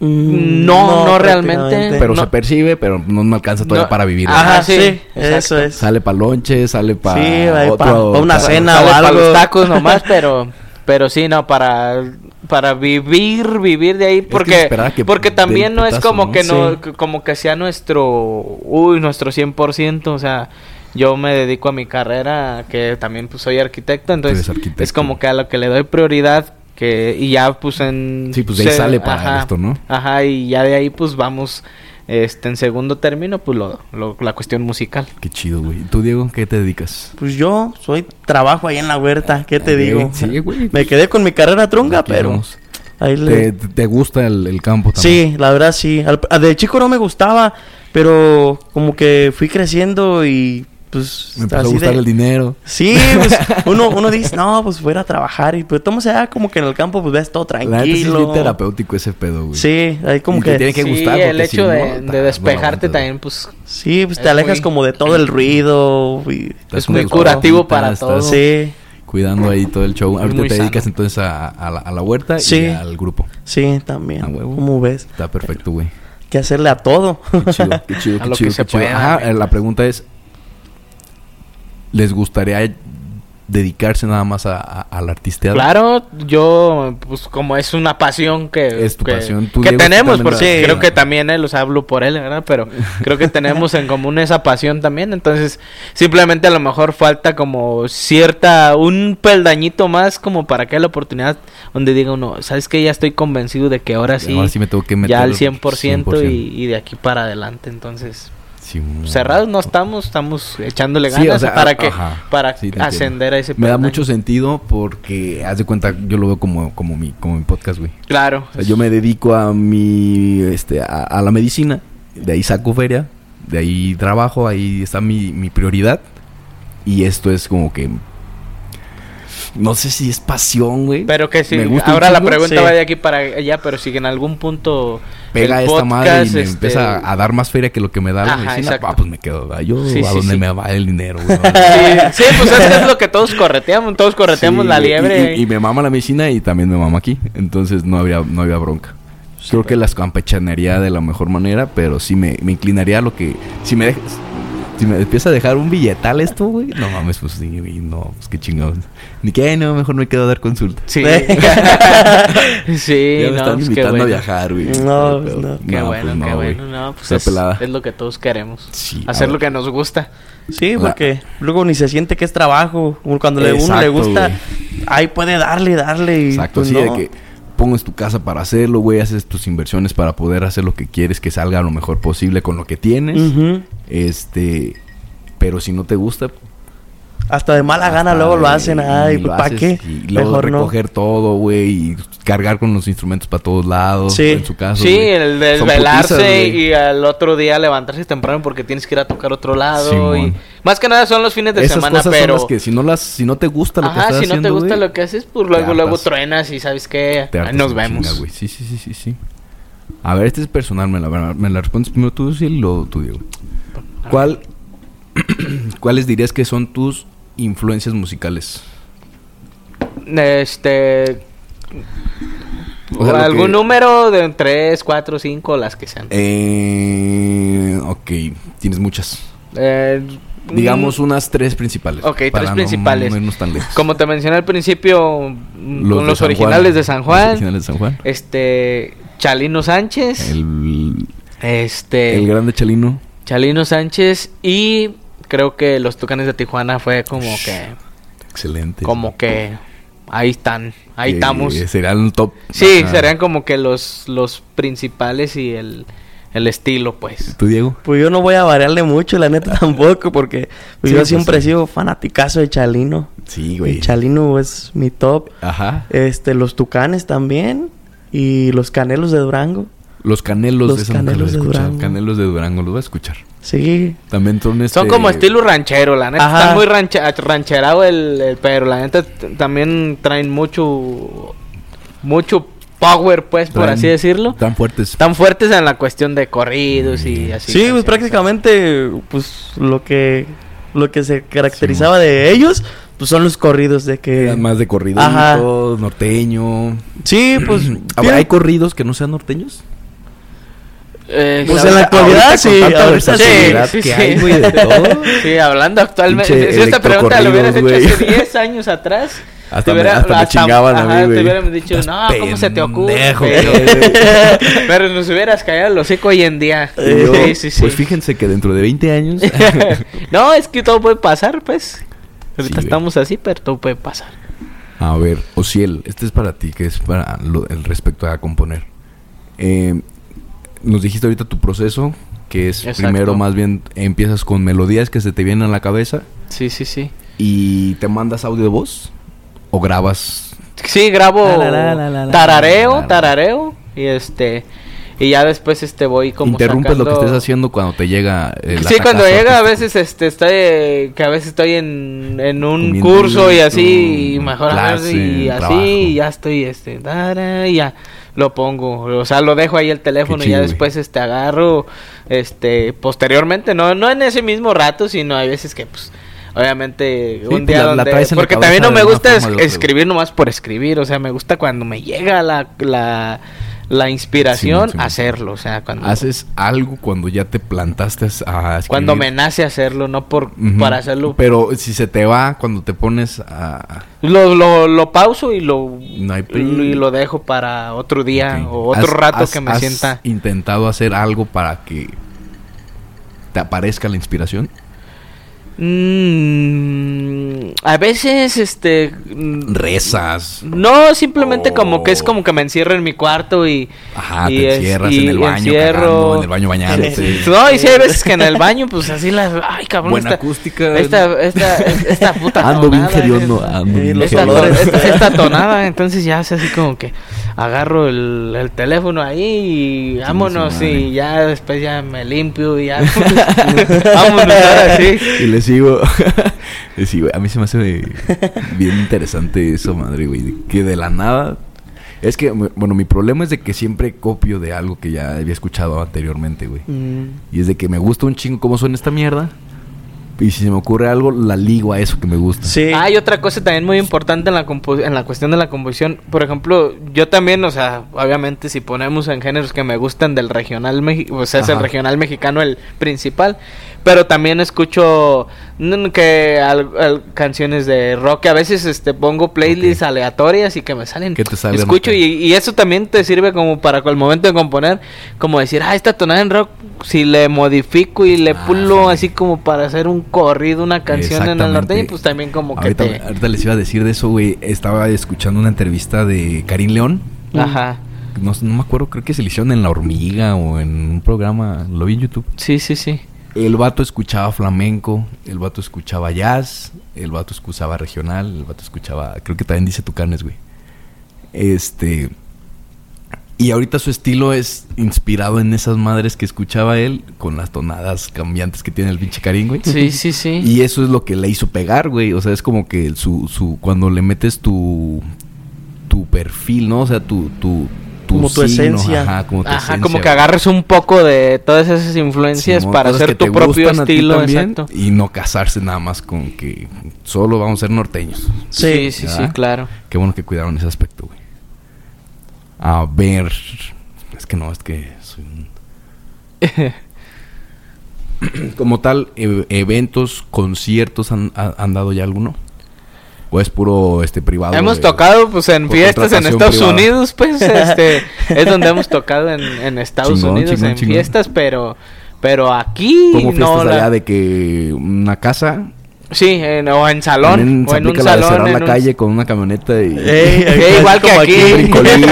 Mm, No, no realmente. Pero no. se percibe, pero no me alcanza todavía No. para vivir. Ajá, Ajá, sí, sí, eso es. Sale para lonche, sale para Sí, ahí pa- pa una para- cena sale o algo. los tacos nomás, pero pero sí, no, para para vivir, vivir de ahí, que porque esperaba que porque también no es como ¿no? que no Sí. como que sea nuestro, uy, nuestro 100%, o sea, yo me dedico a mi carrera, que también pues soy arquitecto, entonces arquitecto. es como que a lo que le doy prioridad que y ya pues en Sí, pues de ahí sale para esto, ¿no? Ajá, y ya de ahí pues vamos este en segundo término pues lo, lo- la cuestión musical. Qué chido, güey. ¿Y tú, Diego, qué te dedicas? Pues yo soy trabajo ahí en la huerta, ¿qué te digo? sí, güey. Me quedé con mi carrera trunca, Aquí pero vamos. ahí ¿Te, te gusta el, el campo también? Sí, la verdad sí. Al- De chico no me gustaba, pero como que fui creciendo y pues Me empezó a gustar de- el dinero. Sí, pues uno, uno dice, no, pues fuera a trabajar y pues tomo sea como que en el campo pues ves todo La sí es tranquilo. bien terapéutico ese pedo, güey. Sí, ahí como Y te que tiene que sí, gustar, el hecho si de, despejarte también, pues, sí, pues te alejas muy- como de todo el ruido y es muy curativo para todo. sí, Cuidando ahí todo el show. Ahorita te dedicas sano. entonces a, a la, a la huerta Sí. y al grupo. sí, también. A huevo. ¿Cómo ves? Está perfecto, güey. Que hacerle a todo. Qué chido, qué chido, A qué lo chido, que se qué chido. pueda, Ajá, güey. eh, la pregunta es... ¿Les gustaría dedicarse nada más a, a, al artisteado? Claro, yo, pues como es una pasión que, Es tu que, pasión. Tú, que Diego, tú tenemos, porque la- creo que también él, los hablo por él, ¿verdad? Pero creo que tenemos en común esa pasión también, entonces simplemente a lo mejor falta como cierta, un peldañito más como para que haya la oportunidad donde diga uno, ¿sabes qué? Ya estoy convencido de que ahora sí, Ahora sí me tengo que meter ya al al 100%, 100%. Y, y de aquí para adelante, entonces... Sí. Cerrados no estamos, estamos echándole Sí, ganas o sea, para que ajá. para Sí, ascender a ese Me da mucho sentido porque, haz de cuenta, yo lo veo como, como, mi, como mi podcast, güey. Claro. O sea, yo me dedico a mi, este, a, a la medicina, de ahí saco feria, de ahí trabajo, ahí está mi, mi prioridad. Y esto es como que, no sé si es pasión, güey. Pero que si Me gusta un ahora la pregunta sí. va de aquí para allá, pero si en algún punto Pega el esta madre y me este, empieza a dar más feria que lo que me da la Ajá, medicina. Ah, pues me quedo, yo Sí, a sí, donde sí. me va el dinero, güey. Sí, sí, pues es, es lo que todos correteamos, todos correteamos Sí, la liebre. Y, y- y me mama la medicina y también me mama aquí. Entonces no habría, no había bronca. Creo que las campechanearía de la mejor manera, pero sí me, me inclinaría a lo que. Si me dejas. Si me empieza a dejar un billetal esto, güey. No mames, pues sí, güey, no, pues qué chingados. Ni que, ay, no, mejor me quedo a dar consulta. Sí. sí, ya me no, están pues qué invitando bueno. a viajar, güey. No, Pero- no. Qué no, bueno, pues no, qué güey. bueno, no, pues es, lo que todos queremos. Sí, Hacer lo que nos gusta. Sí, La- porque luego ni se siente que es trabajo. Cuando le, uno le Exacto, gusta, güey. ahí puede darle, darle. Y Exacto, pues no. de que pongas tu casa para hacerlo, güey, haces tus inversiones para poder hacer lo que quieres, que salga lo mejor posible con lo que tienes. Este, pero si no te gusta, Hasta de mala gana luego lo hacen. Ay, ¿para qué? Y luego Mejor no. recoger todo, güey, y cargar con los instrumentos para todos lados, Sí. en su caso. sí, güey. el desvelarse putizas, y al otro día levantarse temprano porque tienes que ir a tocar otro lado. Simón. y más que nada son los fines de Esas semana, cosas pero... son las que si no las si no te gusta lo que estás si no te haciendo, gusta lo que haces, pues luego, luego truenas y sabes qué, te ahí hartas nos vemos. chinga, sí, sí, sí, sí, sí. A ver, este es personal, me la, me la respondes primero tú, sí, luego tú, Diego. ¿Cuál, ¿Cuáles dirías que son tus influencias musicales? Este. O sea, lo algún que- número de 3, 4, 5, las que sean. Eh, ok, tienes muchas. Eh, Digamos mm, unas tres principales. Ok, tres no- principales. No, irnos tan lejos. Como te mencioné al principio, mm, Los con de los San originales Juan. de San Los Juan. originales de San Juan. Este. Chalino Sánchez. El, este. el grande Chalino. Chalino Sánchez. Y creo que los Tucanes de Tijuana fue como que. Excelente. Como que. Ahí están. Ahí Eh, estamos. Serían un top. Sí, Ajá. serían como que los, los principales y el, el estilo, pues. ¿Tú, Diego? Pues yo no voy a variarle mucho, la neta tampoco, porque pues, Sí, yo pues, siempre he sí. sido fanaticazo de Chalino. Sí, güey. El Chalino es mi top. Ajá. Este, los Tucanes también. Y los Canelos de Durango. Los canelos Los de he Canelos de escuchado. Durango. Canelos de Durango, los voy a escuchar. Sí. También son este... Son como estilo ranchero, la neta. Ajá. Está muy rancha- rancherado el, el- pero la neta también traen mucho, mucho power, pues, por así decirlo. Tan fuertes. Están fuertes en la cuestión de corridos y así. Sí, pues prácticamente, pues lo que lo que se caracterizaba de ellos, pues son los corridos de que... Eran más de corrido, Ajá. norteño. Sí, pues... Ah, tienen- ¿Hay corridos que no sean norteños? Eh, Pues en la actualidad sí, ahorita sí, que sí. hay, güey, de todo. Sí, hablando actualmente. Si esta pregunta la hubieras hecho hace güey. 10 años atrás. Hasta te me- hubiera- hasta me chingaban a mí, ajá, güey. Te hubieran dicho, Estás no, ¿cómo se te ocurre? Pero, nos hubieras callado el hocico hoy en día. Yo, sí, sí, sí. Pues fíjense que dentro de 20 años... no, es que todo puede pasar, pues. Ahorita estamos así, pero todo puede pasar. A ver, Ociel, este es para ti, que es para lo- el respecto a componer. Eh, nos dijiste ahorita tu proceso, que es Exacto. primero más bien empiezas con melodías que se te vienen a la cabeza Sí, sí, sí. y te mandas audio de voz o grabas. Sí, grabo La, la, la, la, la, la, tarareo, la, la. tarareo. Y este. y ya después este voy como Interrumpes lo que estés haciendo cuando te llega el Sí, cuando llega a veces este estoy eh, que a veces estoy en, en un Comiendo curso y así y mejor clase, y así trabajo. y ya estoy este y ya lo pongo, o sea, lo dejo ahí el teléfono y ya después este agarro este posteriormente, no no en ese mismo rato, sino hay veces que pues Obviamente, Sí, un pues, día la- donde... la porque también no me gusta es- escribir nomás por escribir. O sea, me gusta cuando me llega la, la, la inspiración, Sí, sí. hacerlo. O sea, cuando... Haces algo cuando ya te plantaste a escribir. Cuando me nace hacerlo, no por Ujú. para hacerlo. Pero si se te va cuando te pones a... Lo, lo, lo pauso y lo, No hay pe- y lo dejo para otro día o otro ¿Has- rato has- que me has sienta. intentado hacer algo para que te aparezca la inspiración? Mm, a veces, este... mm, Rezas. No, simplemente como que es como que me encierro en mi cuarto y... Ajá, y te es- encierras y en el baño, encierro- cagando, en el baño bañándote. No, y sí hay veces que en el baño, pues así las... Ay, cabrón, Buena esta, acústica. esta, esta, esta puta Ando bien tonada, hediondo, es- ando Eh, bien esta, esta- tonada, entonces ya hace así como que agarro el, el teléfono ahí y vámonos y ya después ya me limpio y ya vámonos ahora sí. Y le sigo. le sigo. A mí se me hace bien interesante eso, madre, güey. Que de la nada. Es que, bueno, mi problema es de que siempre copio de algo que ya había escuchado anteriormente, güey. Mm. Y es de que me gusta un chingo cómo suena esta mierda. Y si se me ocurre algo, la ligo a eso que me gusta. Sí. Hay otra cosa también muy importante en la en la cuestión de la composición. Por ejemplo, yo también, o sea, obviamente si ponemos en géneros que me gustan del regional, mexi- o sea, es el regional mexicano el principal, pero también escucho mm, que al- al- canciones de rock, que a veces este pongo playlists aleatorias y que me salen. Que te salgan escucho y, y eso también te sirve como para el momento de componer, como decir, ah, esta tonada en rock, si le modifico y le Ah, pulo sí. así como para hacer un corrido, una canción en el norteño, pues también como que te... ahorita les iba a decir de eso, güey. Estaba escuchando una entrevista de Karim León. Ajá. No, no me acuerdo, creo que se le hicieron en La Hormiga o en un programa. Lo vi en YouTube. Sí, sí, sí. El vato escuchaba flamenco, el vato escuchaba jazz, el vato escuchaba regional, el vato escuchaba, creo que también dice Tucanes, güey. Este y ahorita su estilo es inspirado en esas madres que escuchaba él con las tonadas cambiantes que tiene el pinche Karim, güey. Sí, sí, sí. Y eso es lo que le hizo pegar, güey. O sea, es como que su, su, cuando le metes tu, tu perfil, ¿no? O sea, tu, tu, Como tu esencia. Ajá, como tu Ajá, esencia, como que agarres un poco de todas esas influencias para hacer tu propio estilo, también, exacto. Y no casarse nada más con que solo vamos a ser norteños. Sí, sí, sí, claro. Qué bueno que cuidaron ese aspecto, güey. A ver. Es que no, es que soy un... Como tal, e- eventos, conciertos, ¿han, ha- han dado ya alguno? ¿O es puro este privado? hemos de- tocado pues en fiestas en Estados privada. Unidos, pues este es donde hemos tocado en, en Estados Chingón, Unidos chingón, en chingón. fiestas, pero pero aquí ¿Cómo fiestas no la- allá de que una casa? Sí, en- o en salón o en un salón cerrar en la un- calle con una camioneta y... Ey, igual que como aquí. brincolín.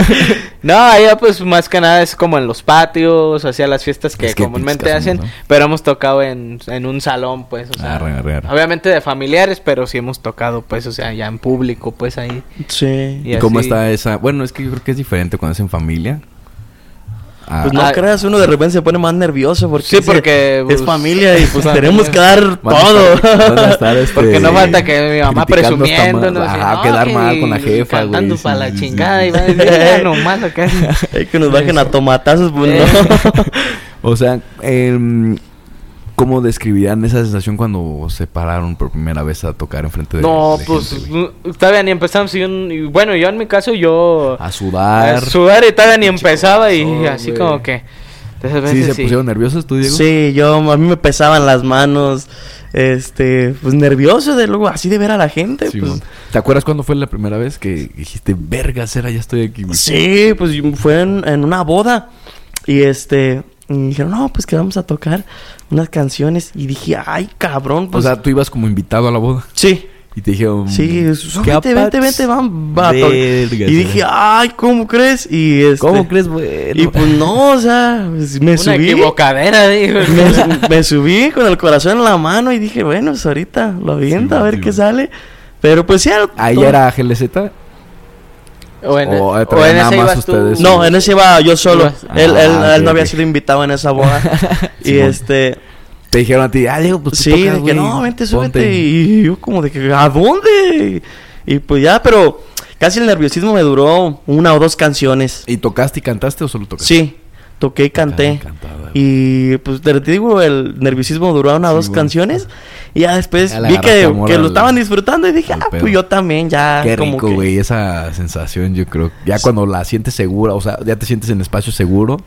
no, allá pues más que nada es como en los patios, hacia las fiestas que Es que comúnmente hacen, pero hemos tocado en, en un salón, pues, o sea, Arre, arre, arre. obviamente de familiares, pero sí hemos tocado, pues, o sea, ya en público, pues ahí. Sí. ¿Y cómo así. está esa? Bueno, es que yo creo que es diferente cuando es en familia. Ah, Pues no Ah, creas, uno de repente se pone más nervioso porque, Sí, porque, es pues, familia y pues tenemos que dar van a todo. estar- van a estar, este, Porque no falta que mi mamá más. y, Ajá, no, quedar que mal con la jefa, güey. Cantando para la chingada sí. y va a decir, "Ya nomás lo que hacen". Hay que nos bajen a tomatazos, pues Eh. no. O sea, em, ¿cómo describirían esa sensación cuando se pararon por primera vez a tocar enfrente de No, de pues gente, todavía ni empezamos. Y un- y bueno, yo en mi caso, yo. A sudar. a sudar y todavía ni empezaba. Y así como que. ¿Sí se sí. pusieron nerviosos tú, Diego? Sí, yo, a mí me pesaban las manos, este, pues nervioso de luego así de ver a la gente, Sí, pues. ¿Te acuerdas cuándo fue la primera vez que dijiste, verga, cera, ya estoy aquí? Sí, pues fue en, en una boda y este, y dijeron, no, pues que vamos a tocar unas canciones y dije, ay, cabrón, O pues. sea, tú ibas como invitado a la boda sí, y te dijeron... sí, "¿Qué súbete, vente, apats?" vente, vamos, va a tocar. Verga, Y dije, ay, ¿cómo crees? Y este, ¿Cómo crees, güey? Y pues no, o sea, pues, me Una subí. equivocadera, digo. me, me subí con el corazón en la mano y dije, bueno, pues ahorita lo aviento Sí, a ver sí, qué sale. Pero pues ya. Ahí todo- era GLZ. O en, O, eh, o en nada ese más ibas tú. ustedes. No, en ese iba yo solo. Ibas- él, él, Ah, él no había sido invitado en esa boda. y este... Te dijeron a ti, ah, Diego, pues tú Sí, tocas, de que no, vente, súbete. ponte". Y yo como de que, ¿a dónde? Y pues ya, pero casi el nerviosismo me duró una o dos canciones. ¿Y tocaste y cantaste o solo tocaste? Sí, toqué y canté. Güey. Y pues te digo, el nerviosismo duró una o Sí, dos bueno. canciones. Y ya después Ya vi que, lo estaban disfrutando y dije, al ah, pedo. pues yo también ya. Qué como rico, que- güey, esa sensación, yo creo. Ya cuando la sientes segura, o sea, ya te sientes en espacio seguro,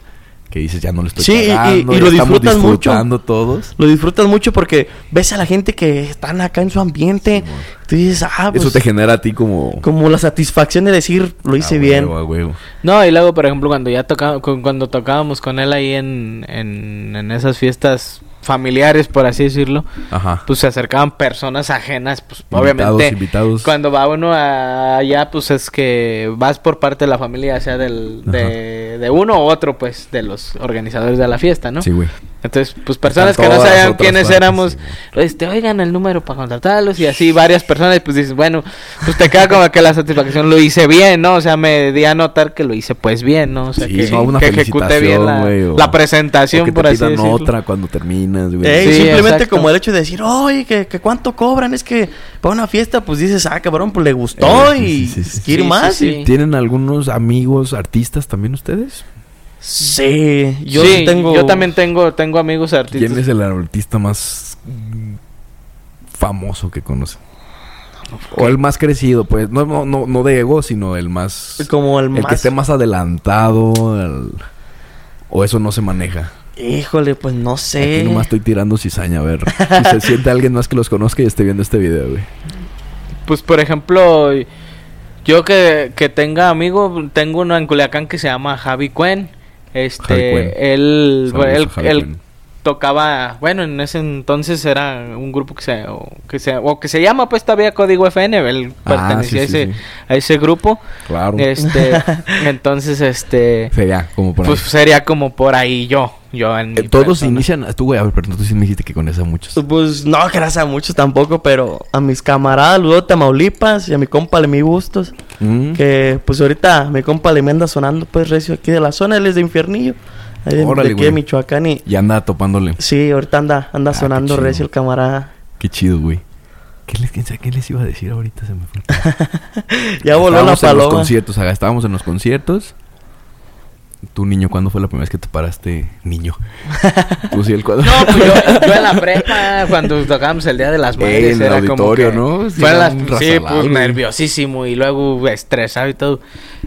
que dices, ya no lo estoy Sí, y- y- cagando, y lo estamos disfrutas mucho. disfrutando todos. Lo disfrutas mucho porque ves a la gente que están acá en su ambiente. Sí, tú dices, ah, pues. Eso te genera a ti como... Como la satisfacción de decir, lo hice a bien. huevo, a huevo. No, y luego, por ejemplo, cuando ya tocaba, cu- cuando tocábamos con él ahí en, en, en esas fiestas familiares, por así decirlo, Ajá. pues se acercaban personas ajenas, pues Invitados, obviamente invitados. cuando va uno a- allá, pues es que vas por parte de la familia, sea del, de, de uno u otro, pues, de los organizadores de la fiesta, ¿no? Sí, güey. Entonces, pues personas que no sabían quiénes partes, éramos, sí, este, oigan el número para contratarlos y así varias personas, pues dices, bueno, pues te queda como que la satisfacción lo hice bien, ¿no? O sea, me di a notar que lo hice pues bien, ¿no? O sea, Sí, que, no, una que ejecuté bien la, güey, o- la O presentación, que te por así decirlo. otra cuando terminas, güey. Ey, Sí, simplemente exacto. como el hecho de decir, oye, que, que cuánto cobran, es que para una fiesta, pues dices, ah, cabrón, pues le gustó Eh, y sí, sí, sí. quiere Sí, más. sí, y- sí. ¿Tienen algunos amigos artistas también ustedes? Sí, yo Sí, tengo. yo también tengo, tengo amigos artistas. ¿Quién es el artista más famoso que conocen? O el más crecido, pues. No, no, no, no de ego, sino el más... Como el El, más. que esté más adelantado. el- O eso no se maneja. Híjole, pues no sé. Aquí nomás estoy tirando cizaña, a ver. Si se siente alguien más que los conozca y esté viendo este video, güey. Pues por ejemplo, yo que, que tenga amigo, tengo uno en Culiacán que se llama Javi Cuen. Este, Javi Cuen. él, Saludos él, él Cuen. Tocaba, bueno, en ese entonces era un grupo que se, o que se, o que se llama pues todavía Código FN, él Ah, pertenecía sí, sí, a, ese, sí. a ese grupo. Claro. Este, entonces, este, Sería como por ahí. pues sería como por ahí yo, yo en mi Eh, Todos persona. inician... Tú, güey, a ver, pero tú sí me dijiste que con esa muchos. Pues no, gracias a muchos tampoco, pero a mis camaradas, luego de Tamaulipas y a mi compa Le Mi Bustos, Mm. que pues ahorita mi compa le me anda sonando pues recio aquí de la zona, él es de Infernillo, ahí de, Órale, de aquí de güey. Michoacán y Y anda topándole. sí, ahorita anda, anda Ah, sonando chido. recio el camarada. Qué chido, güey. ¿Qué les, quién sabe qué les iba a decir ahorita? Se me fue. Ya voló la Estábamos en los paloma. conciertos, acá estábamos en los conciertos. Tú, niño, ¿cuándo fue la primera vez que te paraste, niño? Tú sí, el cuadro. No, pues yo, yo en la prepa, cuando tocábamos el Día de las Ey, Madres, en el era como auditorio, que ¿no? Sí, Fue las- sí, pues nerviosísimo y luego estresado y todo.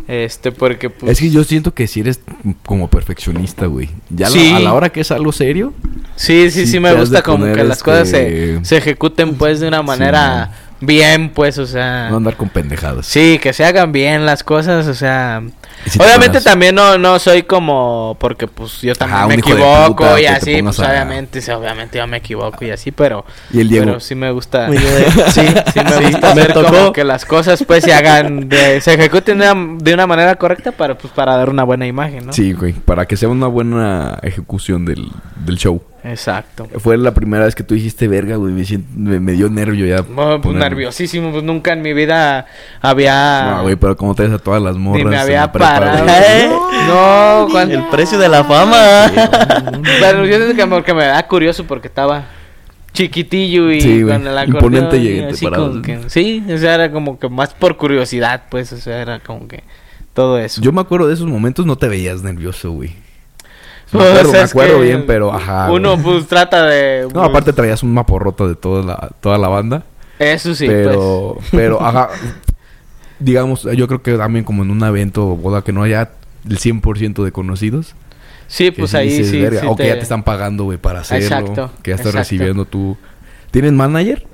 Este, porque pues... Es que yo siento que si eres como perfeccionista, güey. Ya Sí. a la hora que es algo serio, Sí, sí, sí, sí me gusta como que las cosas se, este, se ejecuten pues de una manera bien, pues, o sea... no andar con pendejadas. Sí, que se hagan bien las cosas, o sea... Si te obviamente también no, no soy como... Porque pues yo también Ajá, me equivoco puta y que te así, pues a- obviamente, sí, obviamente yo me equivoco y así, pero... Y el Diego. Pero sí me gusta... Sí, sí me Sí, gusta me hacer tocó. como que las cosas pues se hagan, de- se ejecuten de una, de una manera correcta para pues para dar una buena imagen, ¿no? Sí, güey. Para que sea una buena ejecución del, del show. Exacto. Fue la primera vez que tú dijiste, verga, güey. Me, siento- me, me dio nervio ya. Bueno, pues ponerme". nerviosísimo, pues nunca en mi vida había... No, güey, pero como traes a todas las morras. Ni me en había ¿Eh? No, cuando... El precio de la fama. Pero yo siento que porque me da curioso porque estaba chiquitillo y Sí, con el Imponente acordeón así como que- sí, o sea, era como que más por curiosidad, pues, o sea, era como que todo eso. Yo me acuerdo de esos momentos, no te veías nervioso, güey. Me Pues, acuerdo, me acuerdo que bien, pero ajá. Uno güey. pues trata de No, aparte traías un maporrota de toda la, toda la banda. eso sí, pues. pero, pero, ajá. Digamos, yo creo que también como en un evento o boda que no haya el 100% de conocidos. Sí, pues ahí dices, sí, o que ya te están pagando, güey, para hacerlo. Exacto, Que ya estás exacto. recibiendo tú. ¿Tienen manager?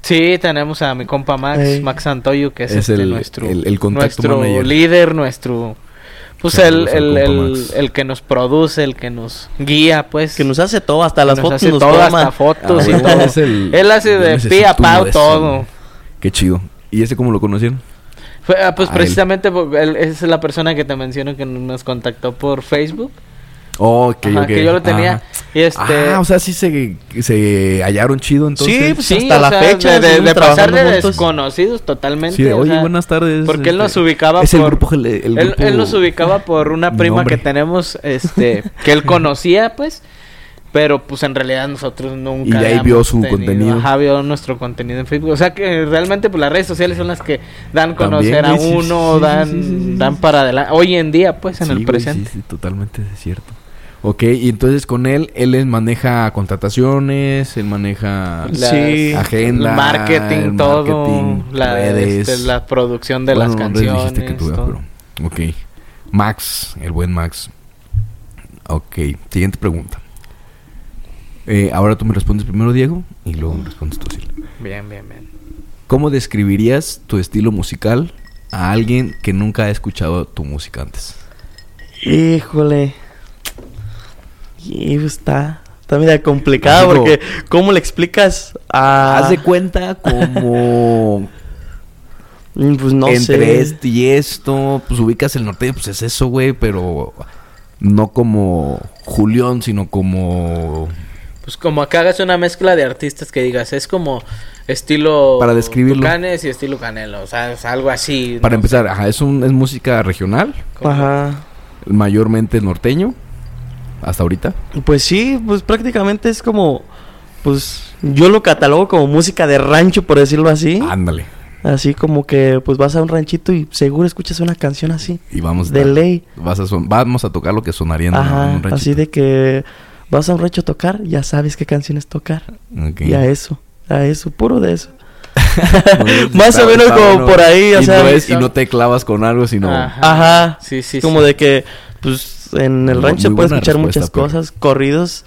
Sí, tenemos a mi compa Max. Max Santoyo, que es, Es este, el- nuestro, el- el contacto nuestro manager. líder, nuestro... Pues el, el, que nos produce, el que nos guía, pues. Que nos hace todo, hasta las nos fotos hace nos todo, toma. hasta fotos Ah, y todo. es el- Él hace de pie a pau todo. Qué chido. ¿Y ese cómo lo conocieron? Fue, ah, pues A él. precisamente él es la persona que te menciono que nos contactó por Facebook. Oh, que Ajá, yo que yo lo tenía. Y este... Ah, o sea, sí se, se hallaron chido entonces. Sí, pues, sí, hasta o la sea, fecha, de, de, de pasar de juntos. desconocidos totalmente. Sí, de, o oye, sea, buenas tardes. Porque él nos este, ubicaba es el por... grupo, el, el él, grupo- él nos ubicaba por una prima que tenemos, este, que él conocía, pues, pero pues en realidad nosotros nunca. Y ahí vio su tenido- contenido. Ajá, vio nuestro contenido en Facebook. O sea que realmente pues las redes sociales son las que dan a conocer También, a uno, sí, dan, sí, sí, sí, dan para adelante. Hoy en día, pues, en Sí, el güey, presente. Sí, sí, totalmente es cierto. Ok, y entonces con él, él les maneja contrataciones, él maneja Sí. agenda, el marketing, el todo, marketing, la, redes. este, la producción de Bueno, las no canciones. dijiste que tú, todo. pero- Ok. Max, el buen Max. Ok, siguiente pregunta. Eh, ahora tú me respondes primero, Diego, y luego me respondes tú, Silvia. Bien, bien, bien. ¿Cómo describirías tu estilo musical a alguien que nunca ha escuchado tu música antes? Híjole. Y pues, está, está media complicada Así como- porque ¿cómo le explicas a... Haz de cuenta como Mm, Pues no entre sé. este y esto, pues ubicas el norteño, pues es eso, güey, pero no como Julián, sino como Pues como que hagas una mezcla de artistas que digas, es como estilo Para describirlo. Tucanes y estilo Canelo, o sea, es algo así. para no empezar, ajá, es un es música regional, Ajá. mayormente norteño hasta ahorita. Pues sí, pues prácticamente es como... Pues yo lo catalogo como música de rancho, por decirlo así. Ándale. Así como que pues vas a un ranchito y seguro escuchas una canción así. Y vamos De a, ley. vas a son- vamos a tocar lo que sonaría en, Ajá, un ranchito. así de que vas a un rancho a tocar, ya sabes qué canciones tocar. Ok. Y a eso, a eso, puro de eso. Más está- o menos está como bueno. por ahí, o y sea. no es- y no te clavas con algo, sino Ajá. Ajá. Sí, sí, como sí. de que, pues, en el Muy- rancho se puede escuchar muchas pero- cosas, corridos,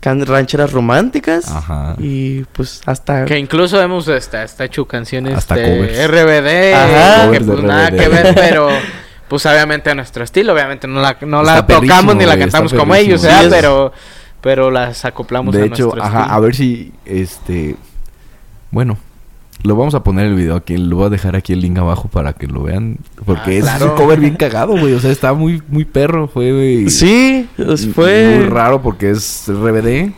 can- rancheras románticas. Ajá. Y pues hasta... Que incluso hemos hasta, hasta hecho canciones Hasta de covers. RBD, Ajá. que pues nada RBD. que ver, pero pues obviamente a nuestro estilo, obviamente no la, no la tocamos ni la cantamos como ellos. Sí, es- pero pero las acoplamos de a hecho, nuestro ajá, estilo. a ver si este bueno, lo vamos a poner el video aquí, lo voy a dejar aquí el link abajo para que lo vean, porque Ah, es claro. un cover bien cagado, güey, o sea, está muy muy perro, fue güey, Sí, pues, muy fue... raro porque es RBD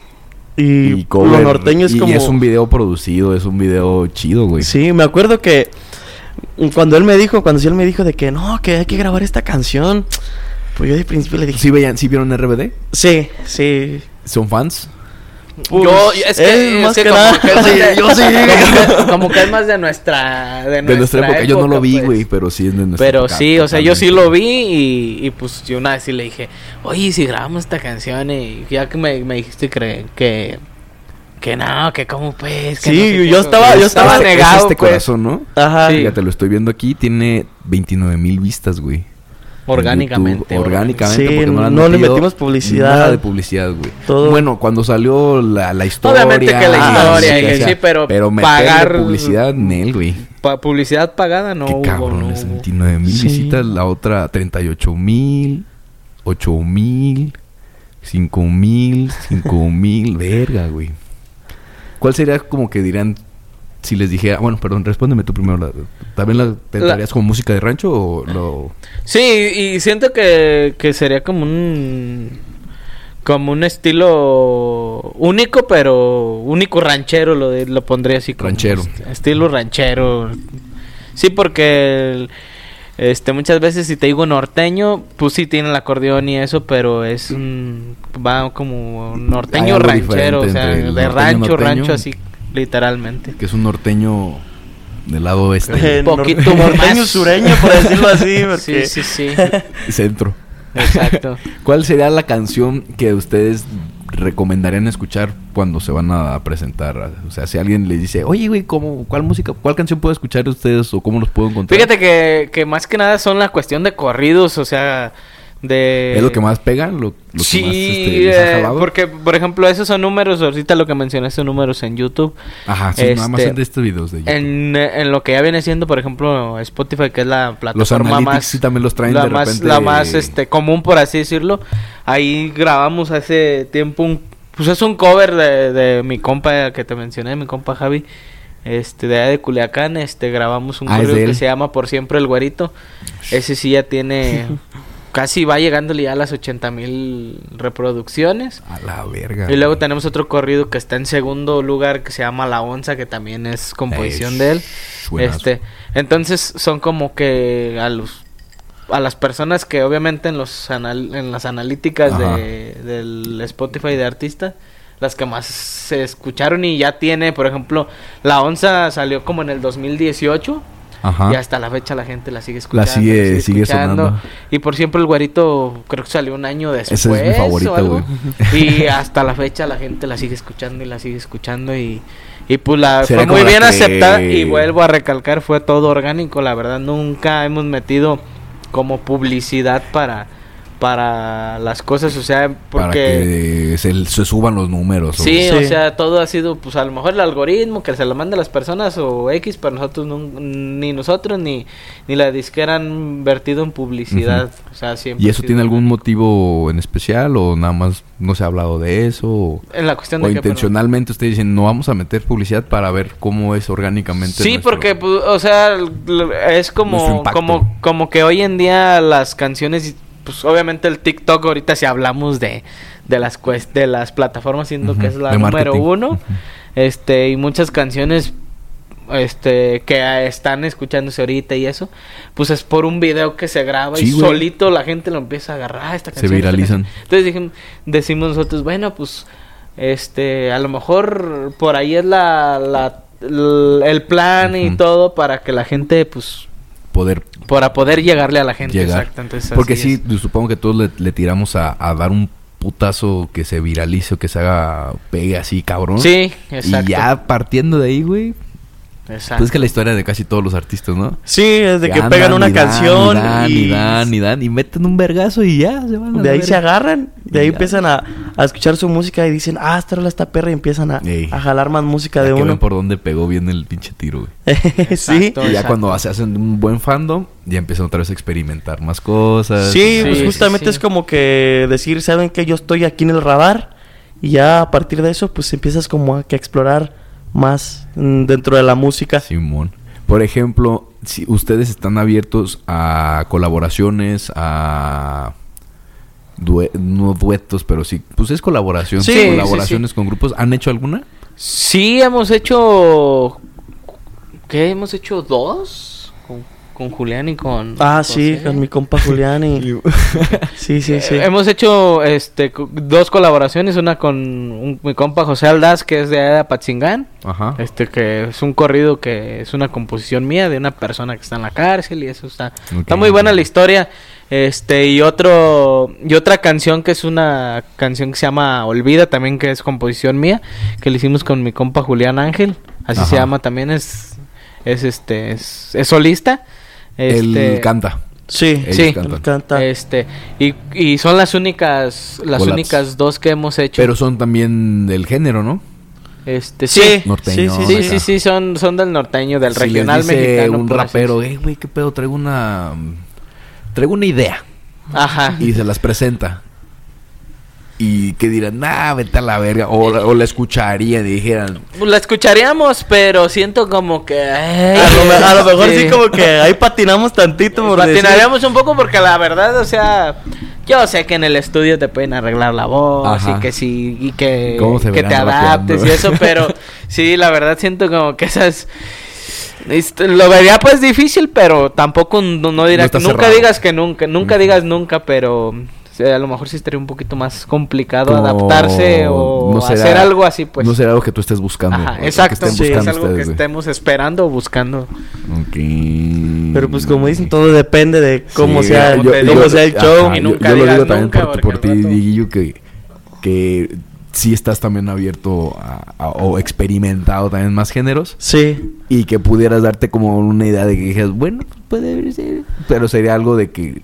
Y, y cover lo norteño es y como... es un video producido, es un video chido, güey. Sí, me acuerdo que cuando él me dijo, cuando sí él me dijo de que no, que hay que grabar esta canción, pues yo de principio le dije, ¿Sí veían, sí vieron RBD? sí, sí. ¿Son fans? Pues, yo, es que, él es más que que como nada- que es más Sí, de- yo sí. Como que, como que es más de nuestra de De nuestra época, yo no lo vi, pues. güey, pero sí es de nuestra Pero época, sí, o sea, yo sí lo vi y, y pues yo una vez sí le dije, oye, ¿y si grabamos esta canción y ya que me, me dijiste que, que, que no, que cómo pues. Que Sí, no sé yo qué, estaba- yo estaba Es negado. este pues, corazón, ¿no? Ajá. Sí. Fíjate, lo estoy viendo aquí, tiene 29 mil vistas, güey. En Orgánicamente. YouTube, orgánicamente, Sí, porque no, no le metimos publicidad. Nada de publicidad, güey. Todo. Bueno, cuando salió la, la historia. Obviamente que la ah, historia, sí, pero meterle pagar- publicidad en él, güey. Pa- publicidad pagada no Qué hubo. cabrones, no hubo. 29 mil Sí. visitas, la otra 38 mil, 8 mil, 5 mil, 5 mil, verga, güey. ¿Cuál sería como que dirán si les dijera, bueno, perdón, respóndeme tú primero, la- ¿también la tentarías como música de rancho o lo...? Sí, y siento que, que sería como un como un estilo único, pero único ranchero lo de- lo pondría así como Ranchero. est- estilo ranchero. Sí, porque el- este muchas veces si te digo norteño, pues sí tiene el acordeón y eso, pero es un va como norteño ranchero, o sea, de rancho, norteño. rancho así literalmente. que es un norteño del lado oeste, Eh, Un poquito norteño sureño, por decirlo así, Sí, porque... sí, sí. centro. Exacto. ¿Cuál sería la canción que ustedes recomendarían escuchar cuando se van a presentar? O sea, si alguien les dice, oye, güey, ¿cómo, ¿cuál música, cuál canción puedo escuchar de ustedes o cómo los puedo encontrar? Fíjate que, que más que nada son la cuestión de corridos, o sea, de... ¿Es lo que más pega? ¿Lo, lo que sí, más este, les ha eh, jalado? porque, por ejemplo, esos son números, ahorita lo que mencionaste, números en YouTube. Ajá, sí, nada más este, en de estos videos de YouTube. En, en lo que ya viene siendo, por ejemplo, Spotify, que es la plataforma más... sí también los traen la de más, repente. la más este, común, por así decirlo. Ahí grabamos hace tiempo un... Pues es un cover de, de mi compa que te mencioné, mi compa Javi. Este, de allá de Culiacán, este, grabamos un Ah, que se llama Por Siempre el Güerito. Ese sí ya tiene casi va llegándole ya a las 80 mil reproducciones. A la verga. Y luego güey. tenemos otro corrido que está en segundo lugar que se llama La Onza, que también es composición Eh, de él. buenazo. Este, entonces son como que a los a las personas que obviamente en los anal- en las analíticas de, del Spotify de artistas las que más se escucharon y ya tiene, por ejemplo, La Onza salió como en el 2018 Ajá. y hasta la fecha la gente la sigue escuchando. La sigue- sigue escuchando. sonando. Y por siempre el güerito creo que salió un año después. es mi favorita, o algo. güey. Y hasta la fecha la gente la sigue escuchando y la sigue escuchando y, y pues la Será fue muy bien que- aceptada y vuelvo a recalcar, fue todo orgánico, la verdad nunca hemos metido como publicidad para para las cosas, o sea, Para porque que se, se suban los números. Sí, o sea, todo ha sido, pues a lo mejor el algoritmo que se lo manda a las personas o X, pero nosotros ni nosotros ni, ni la disquera han vertido en publicidad. O sea, siempre. ¿Y eso tiene algún motivo en especial o nada más no se ha hablado de eso? O, En la cuestión o de que. intencionalmente ustedes dicen no vamos a meter publicidad para ver cómo es orgánicamente. Sí, nuestro- porque, pues, o sea, es como, como, como que hoy en día las canciones, pues obviamente el TikTok ahorita si hablamos de, de las de las plataformas, siendo que es la número marketing. uno, este, y muchas canciones este que están escuchándose ahorita y eso, pues es por un video que se graba Sí, y güey. solito la gente lo empieza a agarrar "Ah, esta Se canción. esta viralizan. canción". Entonces decimos nosotros, bueno, pues este, a lo mejor por ahí es la, el plan y todo para que la gente pues Poder para poder llegarle a la gente, llegar. exacto. Entonces, Porque sí, supongo que todos le, le tiramos a, a dar un putazo que se viralice o que se haga pegue así, cabrón. es. Sí, exacto. Y ya partiendo de ahí, güey. Exacto. Pues es que la historia de casi todos los artistas, ¿no? Sí, es de que andan pegan una y dan, canción y dan, y, y dan, y dan, y meten un vergazo y ya se van a de ahí se agarran, de ahí Ya. empiezan a, a escuchar su música y dicen, ah, esta rola está perra y empiezan a, a jalar más música Ya de que ven uno. por dónde pegó bien el pinche tiro, güey. sí. Y ya cuando se hacen un buen fandom, ya empiezan otra vez a experimentar más cosas. sí, Sí, pues sí, justamente sí. es como que decir, ¿saben que Yo estoy aquí en el radar y ya a partir de eso pues empiezas como a que explorar más mm, dentro de la música. Simón. Por ejemplo, si ustedes están abiertos a colaboraciones, a due- no duetos, pero sí, pues es colaboración, Sí, sí, colaboraciones con grupos. ¿Han hecho alguna? Sí, hemos hecho. ¿Qué? Hemos hecho dos con, Julián y con. Ah, sí, José. con mi compa Julián y... sí, sí, sí. Eh, hemos hecho este dos colaboraciones, una con un- mi compa José Aldaz, que es de allá de Apatzingán, Ajá. este que es un corrido que es una composición mía de una persona que está en la cárcel y eso está está muy buena la historia. Este y otro y otra canción que es una canción que se llama Olvida también que es composición mía, que le hicimos con mi compa Julián Ángel, así se llama también es es este es, es solista. Él Este, canta. Sí, Ellos sí. cantan. canta. este, y, y son las únicas, las Collabs. únicas dos que hemos hecho. Pero son también del género, ¿no? este, Sí, sí. Norteño, sí, Sí, acá. sí, sí, son, son del norteño, del Si les regional dice mexicano. un por así rapero, decirlo. eh, güey, qué pedo, traigo una... Traigo una idea. Ajá. Y se las presenta. Y que dirán, nah, vete a la verga. O, o la escucharían y dijeran, La escucharíamos, pero siento como que... ay, A lo, me- a lo mejor sí sí. como que ahí patinamos tantito por decir- Patinaríamos un poco porque la verdad, o sea, yo sé que en el estudio te pueden arreglar la voz Ajá. y que sí, y que, ¿Cómo se que te adaptes rapeando? y eso, pero sí, la verdad siento como que esas... este, lo vería pues difícil, pero tampoco no, no dirá No está que nunca cerrado. digas que nunca, nunca digas nunca, pero a lo mejor sí estaría un poquito más complicado como- adaptarse o no será- hacer algo así, pues. No será algo que tú estés buscando. Ajá, que exacto, estén sí, es algo que ustedes, estemos esperando o buscando. Ok. Pero pues como dicen, todo depende de cómo Sí, sea, yo- el- yo- cómo sea el show. ajá, Y yo- nunca yo, lo digo también nunca, por, ti, Diguillo, que, que sí estás también abierto a, a- o experimentado también más géneros. Sí, Y que pudieras darte como una idea de que dijeras, bueno, puede ser. Pero sería algo de que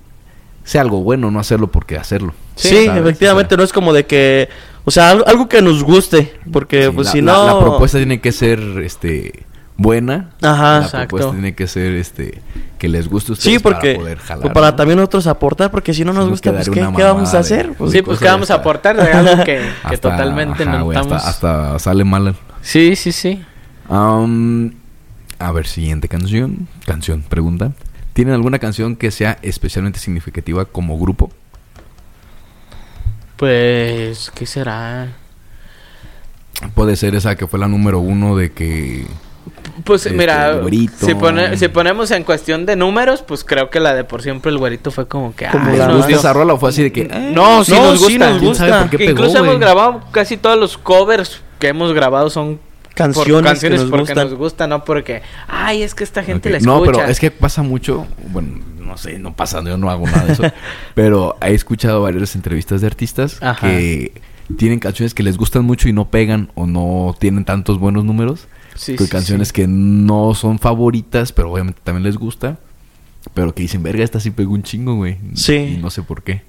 sea algo bueno, no hacerlo porque hacerlo. sí, ¿sabes? efectivamente, O sea, no es como de que, o sea, algo, algo que nos guste, porque sí, pues la, si la- no... la propuesta tiene que ser este buena. Ajá. La Exacto. propuesta tiene que ser este que les guste a Sí, ustedes porque para poder jalar. pues, para ¿no? también nosotros aportar, porque si no nos Sí, nos gusta, pues ¿qué, qué vamos a hacer? Pues, sí, pues que vamos a aportar de algo que, que Hasta- totalmente ajá, no güey, estamos... hasta, hasta sale mal. Sí, sí, sí. Am, a ver, siguiente canción. Canción, pregunta. ¿Tienen alguna canción que sea especialmente significativa como grupo? Pues, ¿qué será? Puede ser esa que fue la número uno de que... Pues Este, mira, si, pone- si ponemos en cuestión de números, pues creo que la de por siempre el güerito fue como que... Como la ¿Les nos esa rola o fue así de que... eh, No, sí No, nos sí gusta. nos ¿Quién sabe gusta. por qué Que pegó, incluso hemos grabado casi todos los covers que hemos grabado son Canciones, por canciones que nos porque gustan. nos gusta, no porque, ay, es que esta gente la escucha. No, pero es que pasa mucho, bueno, no sé, no pasa, yo no hago nada de eso, pero he escuchado varias entrevistas de artistas Ajá. que tienen canciones que les gustan mucho y no pegan o no tienen tantos buenos números, Sí, que sí, canciones sí. que no son favoritas, pero obviamente también les gusta, pero que dicen, verga, esta sí pegó un chingo, güey. Sí. Y no sé por qué.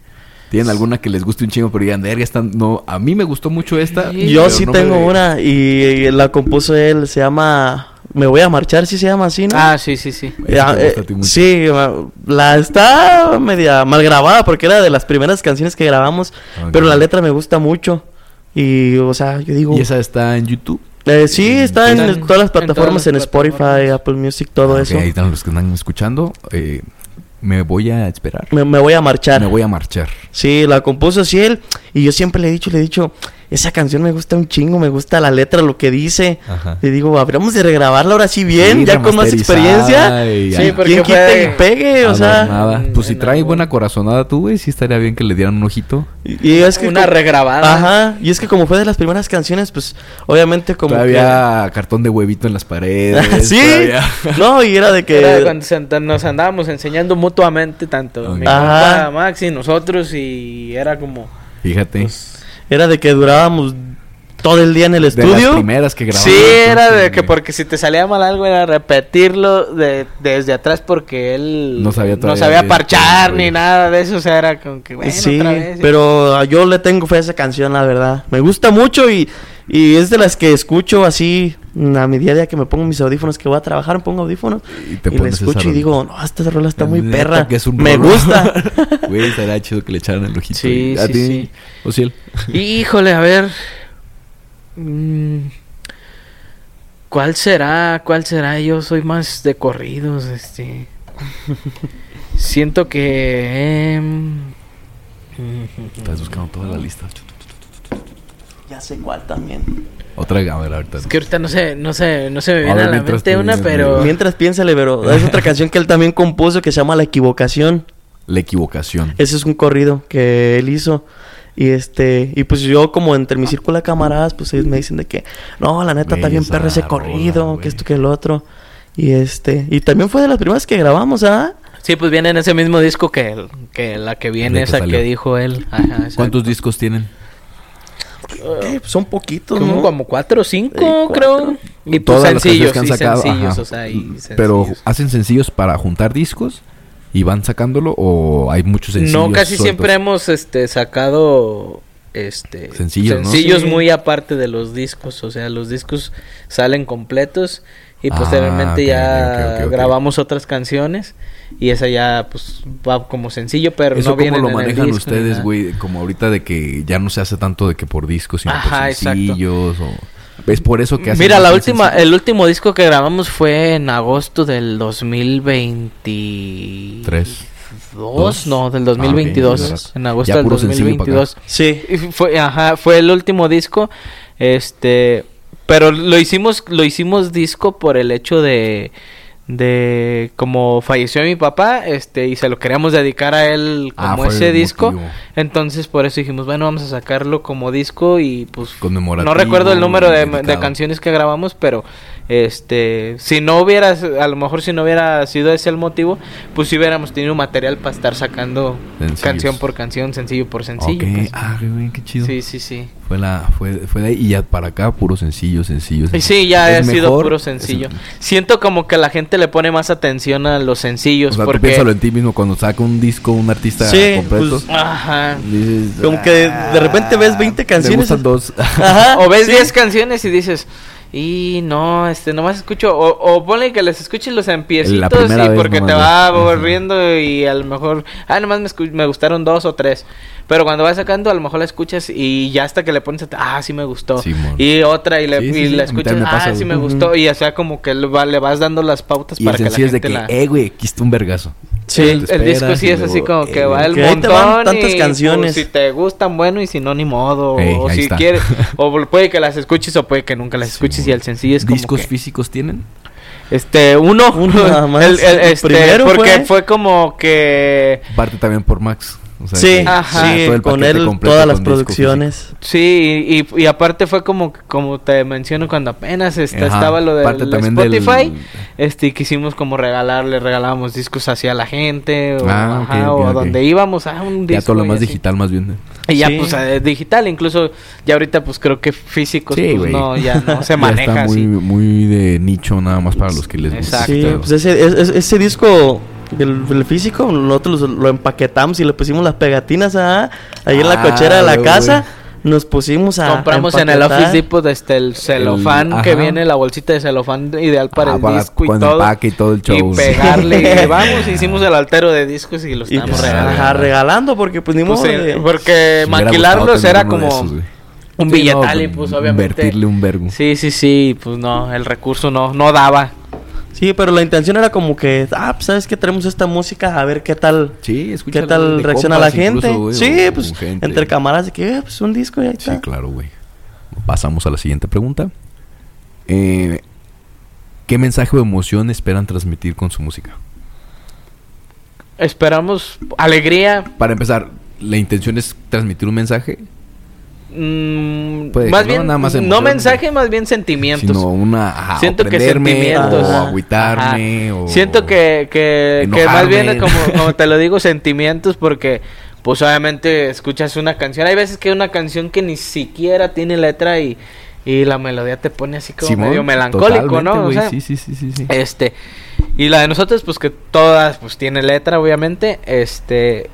¿Tienen alguna que les guste un chingo, pero digan, verga, esta no, a mí me gustó mucho esta. Sí. Yo sí no tengo me- una y, la compuso él, se llama Me voy a marchar, sí se llama así, ¿no? Ah, sí, sí, sí. Ya, gusta eh, sí, la está media mal grabada porque era de las primeras canciones que grabamos, Ok. pero la letra me gusta mucho. Y, o sea, yo digo... ¿Y esa está en YouTube? eh, sí, está en, todas las en todas plataformas, las en, Spotify, plataformas. Apple Music, todo Ah, ok, eso. ahí están los que están escuchando. eh, me voy a esperar. Me, me voy a marchar. Me voy a marchar. Sí, la compuso así él. Y yo siempre le he dicho, le he dicho, esa canción me gusta un chingo, me gusta la letra, lo que dice. Ajá. Le digo, habríamos de regrabarla ahora sí bien, Sí, ya con más experiencia. y Sí, ¿Quién quita y pegue? O sea, Adornada. en- Pues si trae buena corazonada tú, güey, sí estaría bien que le dieran un ojito. y, y es que Una regrabada. Ajá, y es que como fue de las primeras canciones, pues obviamente como Todavía cartón de huevito en las paredes. sí, todavía- no, y era de que... Era cuando nos andábamos enseñando mutuamente, tanto mi Ajá. papá, Max y nosotros, y era como... Fíjate. pues, Era de que durábamos todo el día en el de las estudio. primeras que grabamos. sí, era de que porque si te salía mal algo era repetirlo de, desde atrás porque él No sabía no sabía parchar ni nada de eso, o sea, era como que bueno, sí, otra vez. pero yo le tengo fe a esa canción, la verdad. Me gusta mucho y, y es de las que escucho así a mi día a día que me pongo mis audífonos, que voy a trabajar, me pongo audífonos Y te y, esa escucho y digo, no, esta rola está muy Neta perra. que es un me gusta. Güey, estaría chido que le echaran el ojito. Sí, ¿A sí, ti, sí. Ociel? Híjole, a ver. Mm, ¿Cuál será? ¿Cuál será? Yo soy más de corridos, este. Siento que. em, Estás buscando toda la lista. Ya sé cuál también. Otra, a ver, ahorita. Es que ahorita no sé, no sé, no se me A viene ver, a la mente una, pero. Mientras piénsale, pero es otra canción que él también compuso que se llama La Equivocación. La equivocación. Ese es un corrido que él hizo. Y este, y pues yo como entre mi círculo de camaradas, pues ellos me dicen de que, no, la neta está bien perro ese corrido, que esto que el otro. Y este, y también fue de las primeras que grabamos, ¿ah? Sí, pues viene en ese mismo disco que, el- que la que viene, que esa salió. que dijo él. Ajá. ¿Cuántos discos tienen? Eh, pues son poquitos, Como, ¿no? como cuatro o cinco, Eh, cuatro. creo. Y pues Todas sencillos, que han sacado, sencillos, ajá. o sea, y Pero sencillos. hacen sencillos para juntar discos y van sacándolo o hay muchos sencillos. No, casi sueltos? siempre hemos este sacado este Sencillos, ¿no? sencillos Sí. muy aparte de los discos, o sea, los discos salen completos y Ah, posteriormente ok, ya ok, ok, ok. grabamos otras canciones y esa ya pues va como sencillo, pero ¿Eso no viene lo en el manejan disco ni ustedes, güey? Como ahorita de que ya no se hace tanto de que por discos, sino Ajá, por exacto. sencillos o... Es por eso que Mira, la última, sencillos. el último disco que grabamos fue en agosto del 2023. Tres. Dos, no, del Ah, ok, 2022. de veras. en agosto Ya del puro sencillo para acá. 2022. Sí. Fue, ajá, fue el último disco. Este, pero lo hicimos, lo hicimos disco por el hecho de, de como falleció mi papá, este, y se lo queríamos dedicar a él Ah, como ese disco. motivo. Entonces por eso dijimos, bueno, vamos a sacarlo como disco y pues no recuerdo el número de, canciones que grabamos, pero este, si no hubiera, a lo mejor si no hubiera sido ese el motivo, pues si hubiéramos tenido material para estar sacando Sencillos. canción por canción, sencillo por sencillo. Ok, pues. ah, güey, qué chido. Sí, sí, sí. Fue, la, fue, fue de ahí y ya para acá puro sencillo, sencillo. Sencillo. sí, ya ha ¿Es sido puro Es- sencillo. Siento como que la gente le pone más atención a los O sencillos sea, tú porque piénsalo en ti mismo cuando saca un disco, un artista Sí, completo. pues, Ajá. dices, Como que de repente ves 20 "Ah, canciones". Gustan dos. Ajá. O ves sí. 10 canciones y dices, Y no, este, nomás escucho, o, o ponle que les escuches los empiecitos y porque te va aburriendo y a lo mejor, ah, nomás me, escu- me gustaron dos o tres. Pero cuando vas sacando, a lo mejor la escuchas y ya hasta que le pones, ah, sí me gustó. Y otra y, le, Sí, sí, y la escuchas, ah, pasa, sí me gustó. Y o sea, como que le, va- le vas dando las pautas Y para que la sencillo es de gente que, la... eh, güey, aquí está un vergazo. Sí. el, disco sí es así como eh, que va el que ahí te van montón tantas y, canciones. pues, si te gustan, bueno, y si no, ni modo. Ey, o si está. quieres, o puede que las escuches o puede que nunca las escuches Sí, y el sencillo es como ¿Discos que- físicos tienen? Este, uno. Uno nada más. El- el- este, Primero porque fue- fue... como que... Parte también por Max. O sea, Sí, que- Ajá. sí, todo el con paquete él completo todas las producciones. Sí, y, y aparte fue como como te menciono cuando apenas este, estaba lo del también Spotify, del- este quisimos como regalarle, regalábamos discos hacia la gente o, Ah, o donde íbamos, ah, un Ya disco todo lo más así. digital más bien. Y ya Sí. pues eh, digital, incluso ya ahorita pues creo que físicos Sí, pues güey. no ya no se Ya maneja está muy, así. muy de nicho nada más para los que les gusta. Exacto. Sí, pues ese, es- es- ese disco, el, el físico, nosotros lo, lo empaquetamos y le pusimos las pegatinas ah, ahí en la Ah, cochera de la casa. Nos pusimos a. Compramos a en el. Office Depot este, el celofán El- que ajá. viene, la bolsita de celofán ideal para Ah, el para- disco y con todo. empaque y todo el show, Y pegarle. y vamos, hicimos el altero de discos y los Y, estamos pues, regalando. ajá, regalando porque pues ni Pues, modo de- porque hubiera maquilarlos era como esos, un Sí, billetal no, y pues obviamente... Invertirle un vergo. Sí, sí, sí, pues no, el recurso no, no daba. Sí, pero la intención era como que, ah, pues sabes que tenemos esta música, a ver qué tal. Sí, ¿Qué tal reacciona la gente? incluso, güey, sí, o pues gente. entre cámaras de que, eh, pues un disco y ahí Sí, está. claro, güey. Pasamos a la siguiente pregunta. Eh, ¿Qué mensaje o emoción esperan transmitir con su música? Esperamos alegría, Para empezar, ¿la intención es transmitir un mensaje? Mm, más no, bien, nada más no mensaje, más bien sentimientos. Sino una... ajá, Siento o que sentimientos. O agüitarme, o... Siento que, que, que más bien, como, como te lo digo, sentimientos, porque pues obviamente escuchas una canción. Hay veces que una canción que ni siquiera tiene letra y, y la melodía te pone así como Simón, medio melancólico, ¿no? O sea, sí, sí, sí, sí, sí. Este, y la de nosotros, pues que todas, pues tiene letra, obviamente. Este,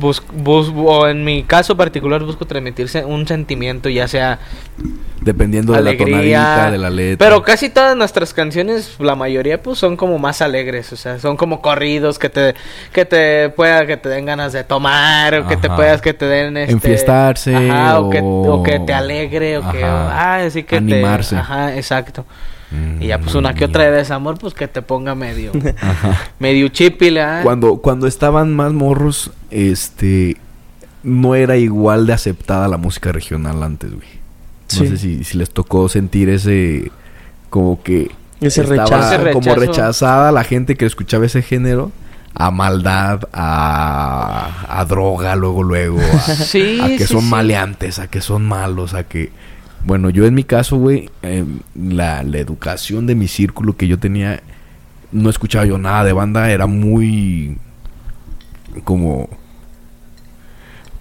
bus, bus- o en mi caso particular, busco transmitirse un sentimiento, ya sea Dependiendo de la tonadita, de la letra. Pero casi todas nuestras canciones, la mayoría, pues son como más alegres, o sea, son como corridos que te, que te pueda, que te den ganas de tomar, o que te puedas, que te den este, Enfiestarse, ajá, o, que, o- o que te alegre, o que, Ajá. ah, así que Animarse. te, ajá, exacto. Mm, Y ya pues una que otra de desamor, pues que te ponga medio, Ajá. medio chipile, ¿ah? Cuando, cuando estaban más morros, este... No era igual de aceptada la música regional antes, güey. No Sí. sé si, si les tocó sentir ese... Como que... Ese estaba rechazo. Ese Como rechazo. rechazada la gente que escuchaba ese género. A maldad, a, a droga, luego, luego. A, Sí, a que sí, son sí. maleantes, a que son malos, a que... Bueno, yo en mi caso, güey, em, la, la educación de mi círculo que yo tenía, no escuchaba yo nada de banda, era muy... como...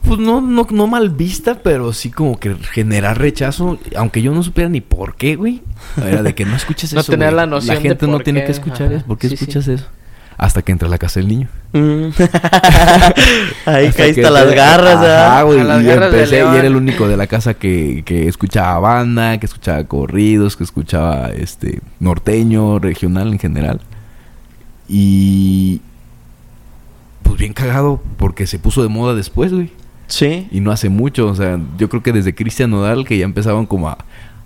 Pues no, no, no mal vista, pero sí como que generar rechazo, aunque yo no supiera ni por qué, güey. Era de que no escuches No eso. tener güey. la noción de gente no por tiene qué, que escuchar ajá. eso. ¿Por qué Sí, sí. escuchas eso? Hasta que entra a la casa del niño. Mm. Ahí Hasta caíste a las garras, Ajá, ¿ah? güey. A las Y garras empecé, y era el único de la casa que, que escuchaba banda, que escuchaba corridos, que escuchaba este norteño, regional en general. Y pues bien cagado porque se puso de moda después, güey. Sí. Y no hace mucho, o sea, yo creo que desde Cristian Nodal que ya empezaban como a,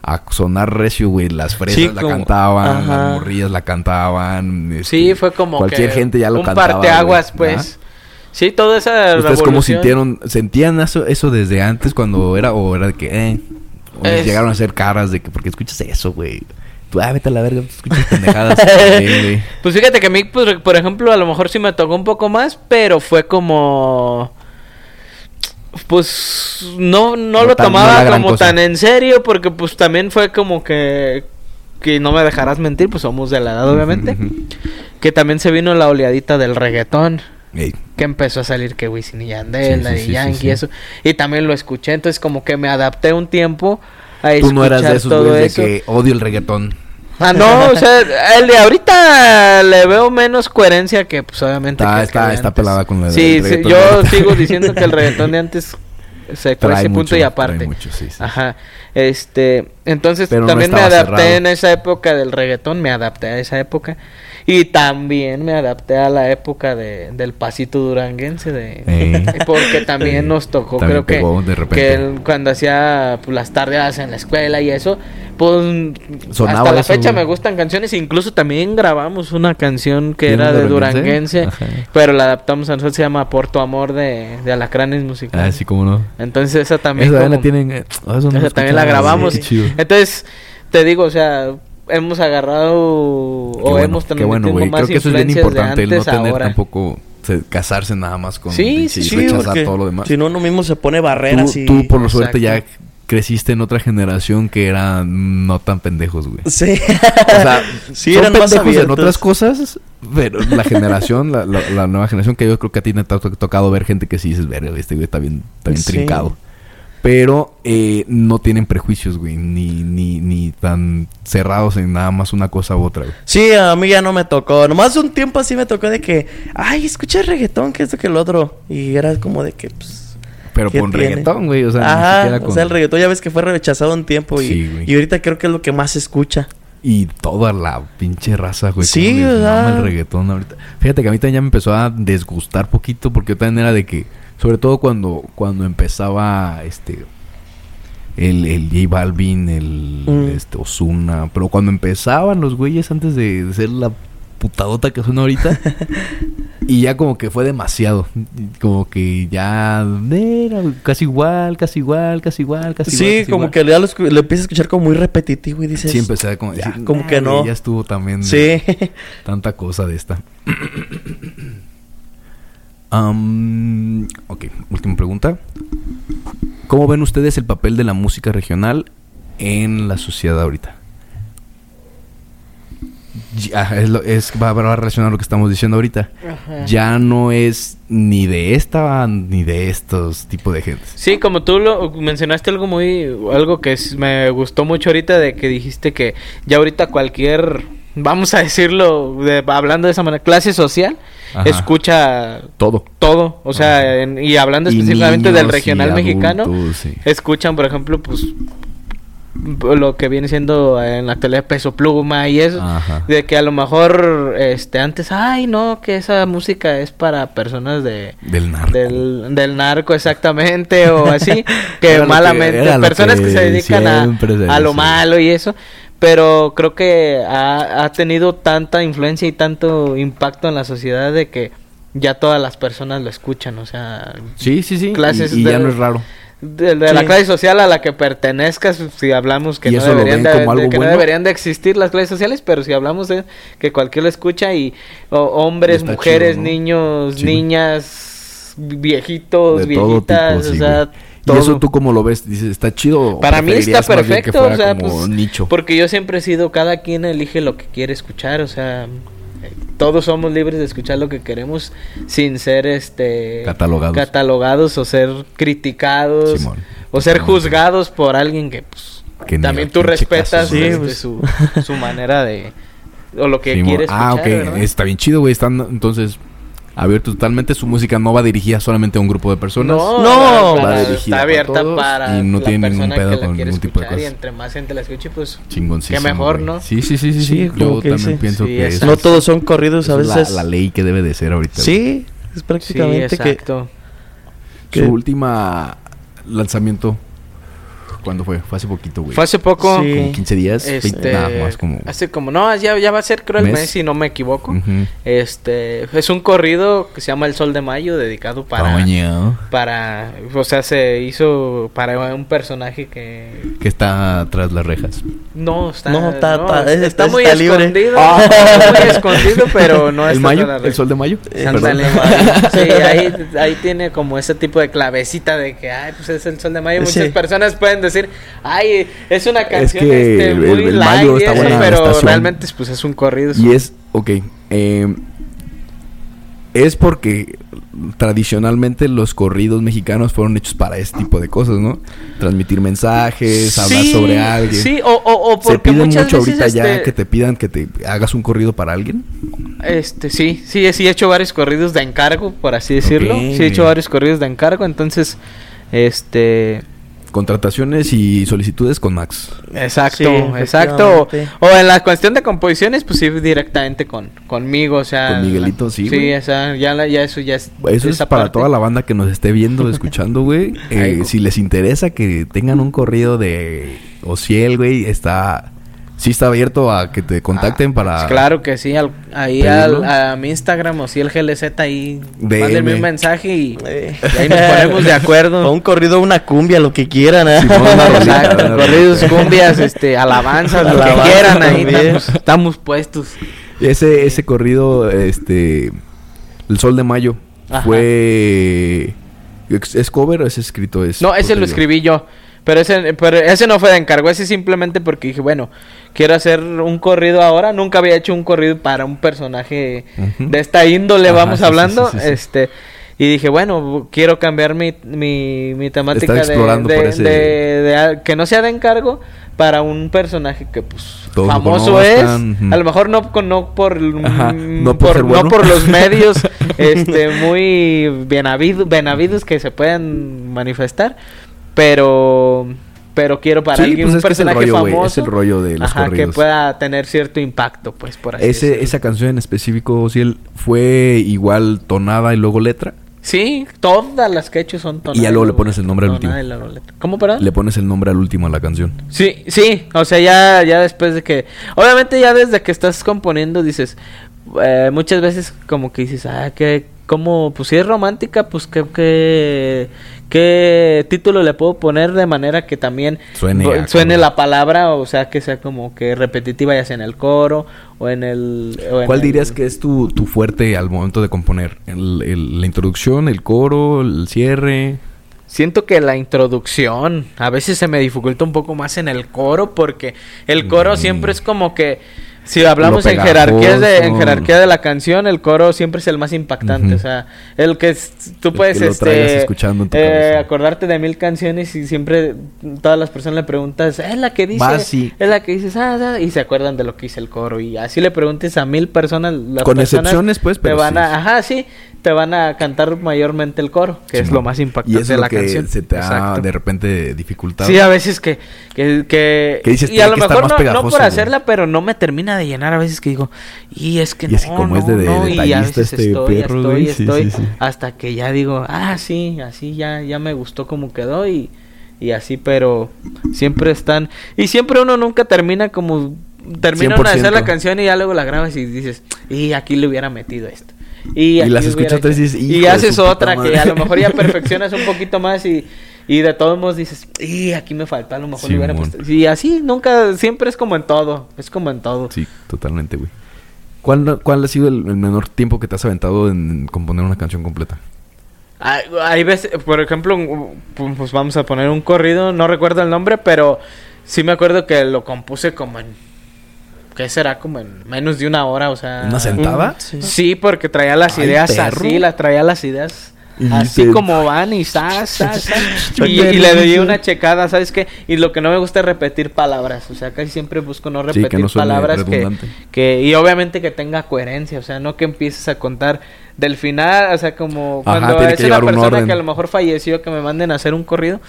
a sonar recio, güey. Las fresas Sí, la como- cantaban, ajá. las morrillas la cantaban. este, Sí, fue como Cualquier que gente ya lo un cantaba. parteaguas, güey. pues. Sí, toda esa ¿Ustedes cómo sintieron? ¿Sentían eso, eso desde antes cuando era o era de que, eh? O les llegaron a hacer caras de que, ¿por qué escuchas eso, güey? Tú, ah, vete a la verga, escuchas pendejadas. Pues fíjate que a mí, pues, por ejemplo, a lo mejor sí me tocó un poco más, pero fue como... Pues no, no, No lo tan- tomaba como cosa. tan en serio, porque pues también fue como que... Que no me dejarás mentir, pues somos de la edad, obviamente. Que también se vino la oleadita del reggaetón. Ey, Que empezó a salir que Wisin y Yandel, Sí, Daddy sí, sí, Yankee, sí. eso. Y también lo escuché, entonces como que me adapté un tiempo a Tú no eras de esos todo güeyes eso. de que odio el reggaetón. Ah, no, o sea, el de ahorita le veo menos coherencia que, pues, obviamente. Está- que- está- que está pelada con la- Sí, sí, yo sigo diciendo que el reggaetón de antes se fue ese punto y aparte. mucho, sí, sí. Ajá. Este, entonces Pero no también me adapté cerrado. en esa época del reggaetón, me adapté a esa época. Y también me adapté a la época de, del pasito duranguense de Eh. porque también nos tocó También creo que, que el- cuando hacía pues, las tardes en la escuela y eso pues Sonaba hasta la eso, fecha güey. me gustan canciones incluso también grabamos una canción que ¿De era de duranguense? pero la adaptamos a nosotros se llama Por tu amor de, de Alacranes Musicales Ah, sí, cómo no. entonces esa también Esa como- la tienen. eh, ah, esa también la grabamos. sí. Entonces, te digo, o sea, hemos agarrado o Qué bueno, hemos qué bueno, más Creo que eso es bien importante, el no antes tener ahora. tampoco se- casarse nada más con Sí, sí, rechazar todo lo demás. Si no, uno mismo se pone tú, barreras y... tú, por suerte ya Exacto. creciste en otra generación que eran no tan pendejos, güey. Sí. O sea, Sí, son eran más pendejos en otras cosas, pero la generación, la, la- la nueva generación que yo creo que a ti te ha to- tocado ver gente que sí dices, verga, este güey está bien, está bien Sí. trincado. Pero eh, no tienen prejuicios, güey, ni, ni, ni tan cerrados en nada más una cosa u otra, güey. Sí, a mí ya no me tocó. Nomás un tiempo así me tocó de que, ay, escucha reggaetón, que esto que el otro. Y era como de que, pues. Pero ¿qué con tiene? reggaetón, güey, o sea, ni Ajá, siquiera con... o sea, el reggaetón ya ves que fue rechazado un tiempo y, Sí, güey. y ahorita creo que es lo que más se escucha. Y toda la pinche raza, güey. Sí, ¿verdad? el reggaetón ahorita. Fíjate que a mí también ya me empezó a desgustar poquito porque yo también era de que, sobre todo cuando, cuando empezaba este el, el J Balvin, el Mm. este Ozuna, pero cuando empezaban los güeyes antes de, de ser la putadota que son ahorita y ya como que fue demasiado, como que ya era casi igual, casi igual, casi igual, casi igual. Sí, como igual. que ya lo, lo empiezas a escuchar como muy repetitivo y dices. Sí, empecé a como ya, decir, como "Nah, que güey, no. Ya estuvo también Sí. tanta cosa de esta. Am, ok, última pregunta. ¿Cómo ven ustedes el papel de la música regional en la sociedad ahorita? Ya, es, lo- es- va, va a relacionar lo que estamos diciendo ahorita. Ajá. Ya no es ni de esta ni de estos tipos de gente. Sí, como tú lo mencionaste algo muy, algo que es- me gustó mucho ahorita de que dijiste que ya ahorita cualquier, vamos a decirlo, de- hablando de esa manera, clase social, Ajá. escucha Todo. todo, o sea, en- y hablando Y específicamente del regional mexicano, sí. escuchan, por ejemplo, pues lo que viene siendo en la actualidad peso pluma y eso Ajá. de que a lo mejor este antes ay no que esa música es para personas de Del narco. del, del narco exactamente o así que malamente personas que, que se dedican se a, a lo malo y eso pero creo que ha, ha tenido tanta influencia y tanto impacto en la sociedad de que ya todas las personas lo escuchan o sea Sí, sí, sí. clases y, y de- ya no es raro. de, de la clase social a la que pertenezcas, si hablamos que, ¿Y no deberían, de, que no deberían de existir las clases sociales, pero si hablamos de que cualquiera lo escucha y o- hombres, mujeres, chido, ¿no? niños, Sí, niñas, viejitos, De todo viejitas, tipo, sí, o sea, güey. ¿Y eso tú cómo lo ves? Dices, ¿está chido? Para mí está perfecto, o sea, como pues, nicho. porque yo siempre he sido, cada quien elige lo que quiere escuchar, o sea, eh, todos somos libres de escuchar lo que queremos sin ser este Catalogados. catalogados o ser criticados Simón. o ser juzgados por alguien que pues Que también tú respetas Sí, este, pues. su, su manera de o lo que Simón. quiere escuchar, ah, ok. ¿verdad? Está bien chido, güey. Están entonces abierto totalmente. Su música no va dirigida solamente a un grupo de personas. No, para- va para- dirigida está para abierta todos para y no la tiene ningún pedo que con ningún tipo de escuchar y cosas. entre más gente la escuche, pues Chingoncísimo. Qué mejor, güey. ¿no? Sí, sí, sí, sí. sí. Sí, Yo que también sí. pienso Sí, que eso No todos son corridos, a es la, veces. la ley que debe de ser ahorita. Sí, es sí, prácticamente que. exacto. que- Su última lanzamiento, ¿cuándo fue? Fue hace poquito, güey. Fue hace poco Sí. Como 15 días. Este, 20, nada más como... Hace como, no, ya, ya va a ser creo el ¿Mes? mes, si no me equivoco. Ujú. Este, es un corrido que se llama El Sol de Mayo, dedicado para, Coño. para, o sea, se hizo para un personaje que Que está tras las rejas. no está, No, está- está- es- está es- muy está libre. escondido, Ah. está muy escondido, pero no ¿El está mayo? tras la ¿El sol de mayo? Eh, sí, ahí, ahí tiene como ese tipo de clavecita de que, ay, pues es el sol de mayo. Muchas Sí. personas pueden decir, ay, es una canción que este, el- muy el light mayo está eso, buena pero estación. realmente pues es un corrido. Y es, ok, eh, es porque tradicionalmente los corridos mexicanos fueron hechos para ese tipo de cosas, ¿no? Transmitir mensajes, hablar sobre alguien. Sí, o, o, o Se porque pide muchas mucho ahorita ya este, que te pidan que te hagas un corrido para alguien. Este, sí, sí, sí he hecho varios corridos de encargo, por así decirlo. Sí he hecho varios corridos de encargo, entonces, Este, Contrataciones y solicitudes con Max. exacto, Sí, exacto. O en la cuestión de composiciones, pues sí, directamente con, conmigo, o sea. Con Miguelito, sí, Sí, güey. o sea, ya, la- ya eso ya es. Eso es para parte. toda la banda que nos esté viendo, escuchando, güey. Eh, si les interesa que tengan un corrido de Ociel, güey, está... Sí está abierto a que te contacten Ah, para... pues claro que sí, al- ahí al, a mi Instagram o si el GLZ ahí mándenme un mensaje y, Eh. y ahí nos ponemos de O acuerdo. un corrido, una cumbia, lo que quieran. ¿eh? Exacto, corridos, cumbias, este, alabanzas, lo que quieran ahí estamos, estamos puestos. Ese, ese corrido, este... El Sol de Mayo. Ajá. Fue... ¿Es cover o es escrito? Es No, ese lo escribí yo. Pero ese, pero ese no fue de encargo, ese simplemente porque dije, bueno, quiero hacer un corrido ahora. Nunca había hecho un corrido para un personaje de esta índole, Ajá, vamos sí, hablando. sí, sí, sí. Este, y dije, bueno, quiero cambiar mi, mi, mi temática de, ese- que no sea de encargo para un personaje que pues Todos famoso es. A lo mejor no, no por Ajá, mm, no por bueno. no por los medios este muy bien habido, bien habidos que se puedan manifestar, pero pero quiero para Sí, alguien pues un que personaje rollo, famoso, es el rollo de los ajá, que corridos. pueda tener cierto impacto, pues por así Ese, decirlo. esa canción en específico, Ociel, fue igual tonada y luego letra. Sí, todas las que he hecho son tonadas. Y ya luego le pones el nombre al último. ¿Cómo, perdón? Le pones el nombre al último a la canción. Sí, sí, o sea, ya, ya después de que, obviamente ya desde que estás componiendo dices, eh, muchas veces como que dices, ah, que, como, pues si es romántica, pues que, que, qué título le puedo poner de manera que también Suene a suene la palabra, o sea, que sea como que repetitiva ya sea en el coro o en el... o en ¿Cuál el- dirías que es tu, tu fuerte al momento de componer? El- el- ¿La introducción, el coro, el cierre? Siento que la introducción a veces se me dificulta un poco más en el coro porque el coro Mm. siempre es como que si hablamos en jerarquías de en jerarquía de la canción, el coro siempre es el más impactante, o sea, el que es- tú El puedes que este escuchando en tu eh, acordarte de mil canciones y siempre todas las personas le preguntas, "Es la que dice, Va, sí. es la que dices, ah, ah", y se acuerdan de lo que dice el coro y así le preguntes a mil personas, las Con personas excepciones, pues, te pero van sí. a, ajá, sí, te van a cantar mayormente el coro, que es lo más impactante Y eso de la lo que canción. se te ha de repente dificultado. Sí, a veces que... Que, que, Que dices, y a lo mejor no, por güey. hacerla, pero no me termina de llenar a veces que digo, y es que Y no, es que como no, es de- de no, y a veces este estoy, perro, estoy, sí, estoy, sí, hasta que ya digo, ah, sí, así ya, ya me gustó como quedó y, y así, pero siempre están, y siempre uno nunca termina como, termina uno de hacer la 100%. canción y ya luego la grabas y dices, y aquí le hubiera metido esto. Y, las escuchas vez y hecho- dices, y "Hijo de haces otra que madre". a lo mejor ya perfeccionas un poquito más y, y de todos modos dices, y aquí me falta, a lo mejor le hubiera puesto. Y así nunca, siempre es como en todo, es como en todo. Sí, totalmente, güey. ¿Cuál, ¿Cuál ha sido el, el menor tiempo que te has aventado en componer una canción completa? Hay, hay veces, por ejemplo, un- pu- pues vamos a poner un corrido, no recuerdo el nombre, pero sí me acuerdo que lo compuse como en, ¿qué será? Como en menos de una hora, o sea... ¿Una sentada? Sí. Sí, porque traía las Ay, ideas perro. así, las traía las ideas así te- como van y sa, sa, sa, y, le doy una checada, ¿sabes qué? Y lo que no me gusta es repetir palabras, o sea, casi siempre busco no Sí, repetir que no palabras que, que y obviamente que tenga coherencia, o sea, no que empieces a contar del final, o sea, como Ajá, cuando es que una un persona que a lo mejor falleció que me manden a hacer un corrido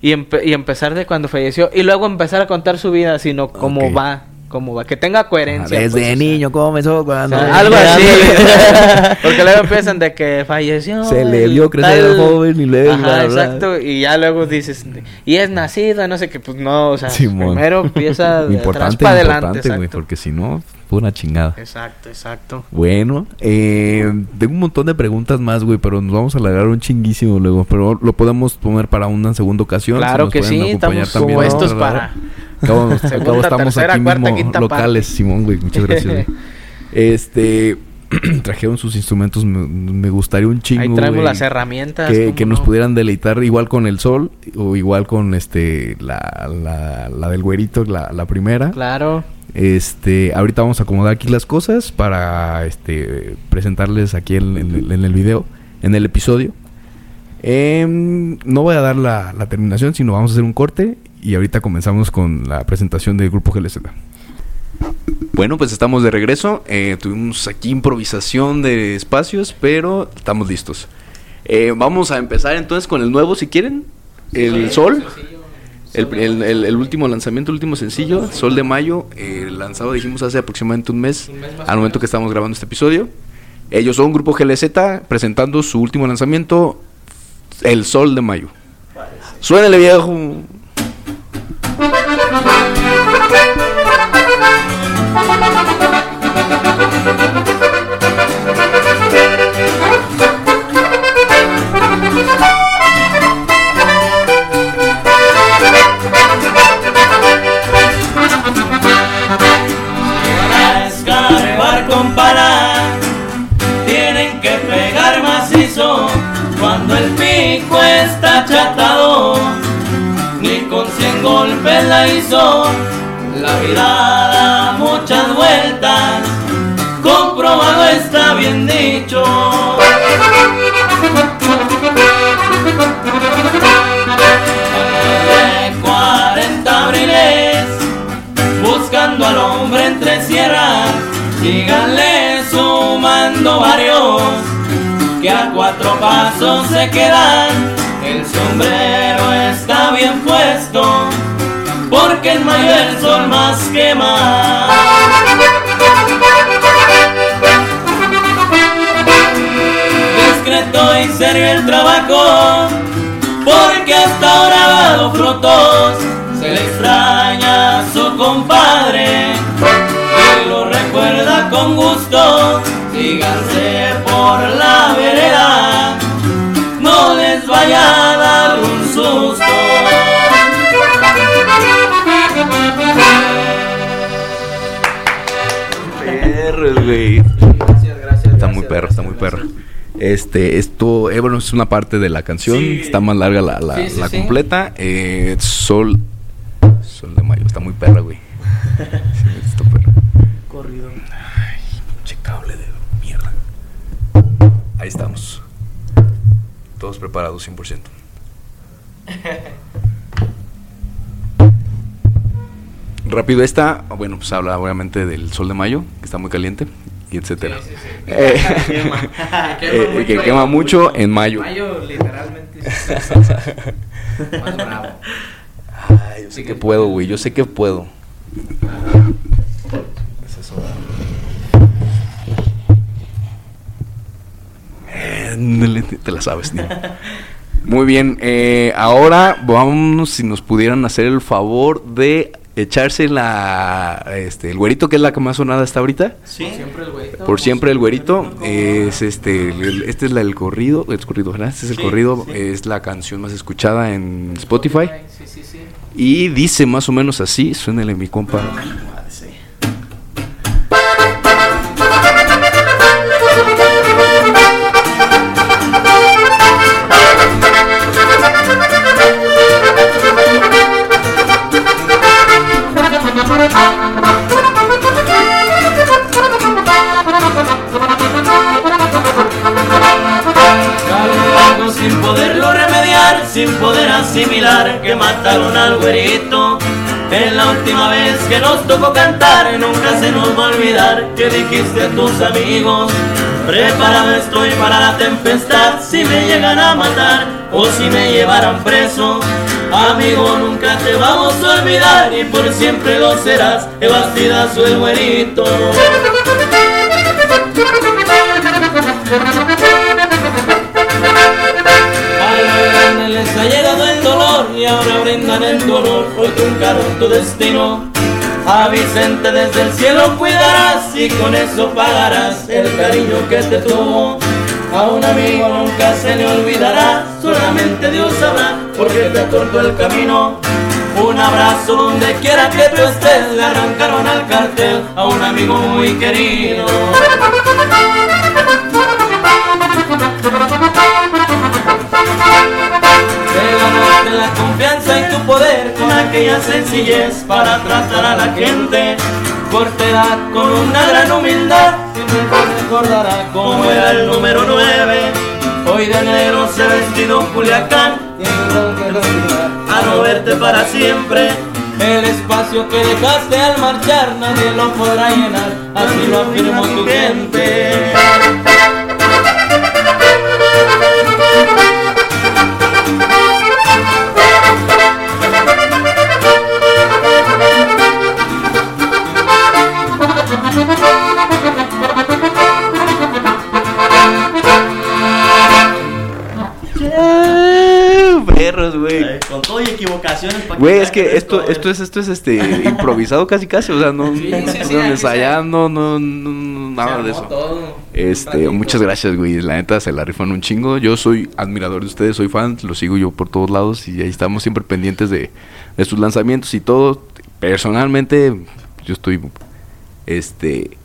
y, empe- y empezar de cuando falleció y luego empezar a contar su vida, sino cómo va, cómo va, que tenga coherencia. Desde pues, o sea. niño comenzó O cuando... sea, algo así. Porque luego empiezan de que falleció. Se le el vio crecer al joven y luego, Ajá, bla, bla, exacto. Y ya luego dices, y es nacida, no sé qué, pues no, o sea, Simón. primero empieza de atrás para adelante. importante, güey, Exacto. porque si no, fue una chingada. exacto, exacto. Bueno, eh, tengo un montón de preguntas más, güey, pero nos vamos a alargar un chinguísimo luego. Pero lo podemos poner para una segunda ocasión. Claro nos que sí, estamos también a puestos otra hora. para... Acabo, acabo estamos tercera, aquí cuarta, mismo locales, parte. Simón, güey. Muchas gracias, güey. Este, trajeron sus instrumentos, me, me gustaría un chingo, Ahí traemos las herramientas. que, ¿cómo que nos no? pudieran deleitar igual con el sol o igual con este la, la, la del güerito, la, la primera. Claro. Este, ahorita vamos a acomodar aquí las cosas para este presentarles aquí en, en el- en el video, en el episodio. Em, no voy a dar la, la terminación, sino vamos a hacer un corte y ahorita comenzamos con la presentación del grupo GLZ. Bueno, pues estamos de regreso. Eh, tuvimos aquí improvisación de espacios, pero estamos listos. Eh, vamos a empezar entonces con el nuevo, si quieren. El Sol. El, el- el- el último lanzamiento, el último sencillo, Sol de Mayo, eh, lanzado dijimos hace aproximadamente un mes, al momento que estamos grabando este episodio. Ellos son Grupo GLZ presentando su último lanzamiento, El Sol de Mayo. Suénele viejo. Thank you. Pasos se quedan, el sombrero está bien puesto, porque en mayo el sol más quema. Discreto y serio el trabajo, porque hasta ahora ha dado frutos. Se le extraña a su compadre y lo recuerda con gusto. Síganse por la vereda, perro. Este, esto, eh, bueno, es una parte de la canción. Está más larga la, la, Sí, sí, la sí. completa. Eh, Sol. Sol de Mayo. Está muy perra, güey. Sí, está perra. Corrido. Pinche cable de mierda. Ahí estamos. Todos preparados 100%. Rápido esta, bueno, pues habla obviamente del sol de mayo, que está muy caliente, y etcétera. Sí, sí, sí. Eh, eh, que quema mucho en mayo. Mayo literalmente más bravo. Ay, yo sé que puedo, güey, yo sé que puedo. Es eso. Eh, te la sabes, niño. Muy bien, eh, ahora vamos si nos pudieran hacer el favor de echarse la, este, el güerito que es la que más sonada está ahorita. Sí. Siempre el. Por siempre el güerito es este, el- este es la del corrido, el corrido, ¿verdad? Este es el Sí, corrido, sí. es la canción más escuchada en Spotify. Sí. Y dice más o menos así, suénele mi compa. Que nos tocó cantar, nunca se nos va a olvidar que dijiste a tus amigos. Preparado estoy para la tempestad si me llegan a matar o si me llevaran preso. Amigo, nunca te vamos a olvidar y por siempre lo serás, el bastidazo el grande les ha llegado el dolor y ahora brindan en tu honor, hoy truncaron tu destino. A Vicente desde el cielo cuidarás y con eso pagarás el cariño que te tuvo. A un amigo nunca se le olvidará, solamente Dios sabrá por qué te acortó el camino. Un abrazo donde quiera que tú estés, le arrancaron al cartel a un amigo muy querido. Aquella sencillez para tratar a la gente. Cortedad con una gran humildad, siempre recordará como era el número 9. Hoy de negro se ha vestido Culiacán y a no verte para siempre. El espacio que dejaste al marchar nadie lo podrá llenar, así lo afirmó tu gente. Todo y equivocaciones. para Güey, es que esto, todo esto es, esto es este improvisado casi casi, o sea, no, Sí, sí, sí, no aquí ensayando, no, no- no- nada de eso. todo. Este, muchas gracias, güey. La neta se la rifan un chingo. Yo soy admirador de ustedes, soy fan, los sigo yo por todos lados y ahí estamos siempre pendientes de, de sus lanzamientos y todo. Personalmente, yo estoy, este,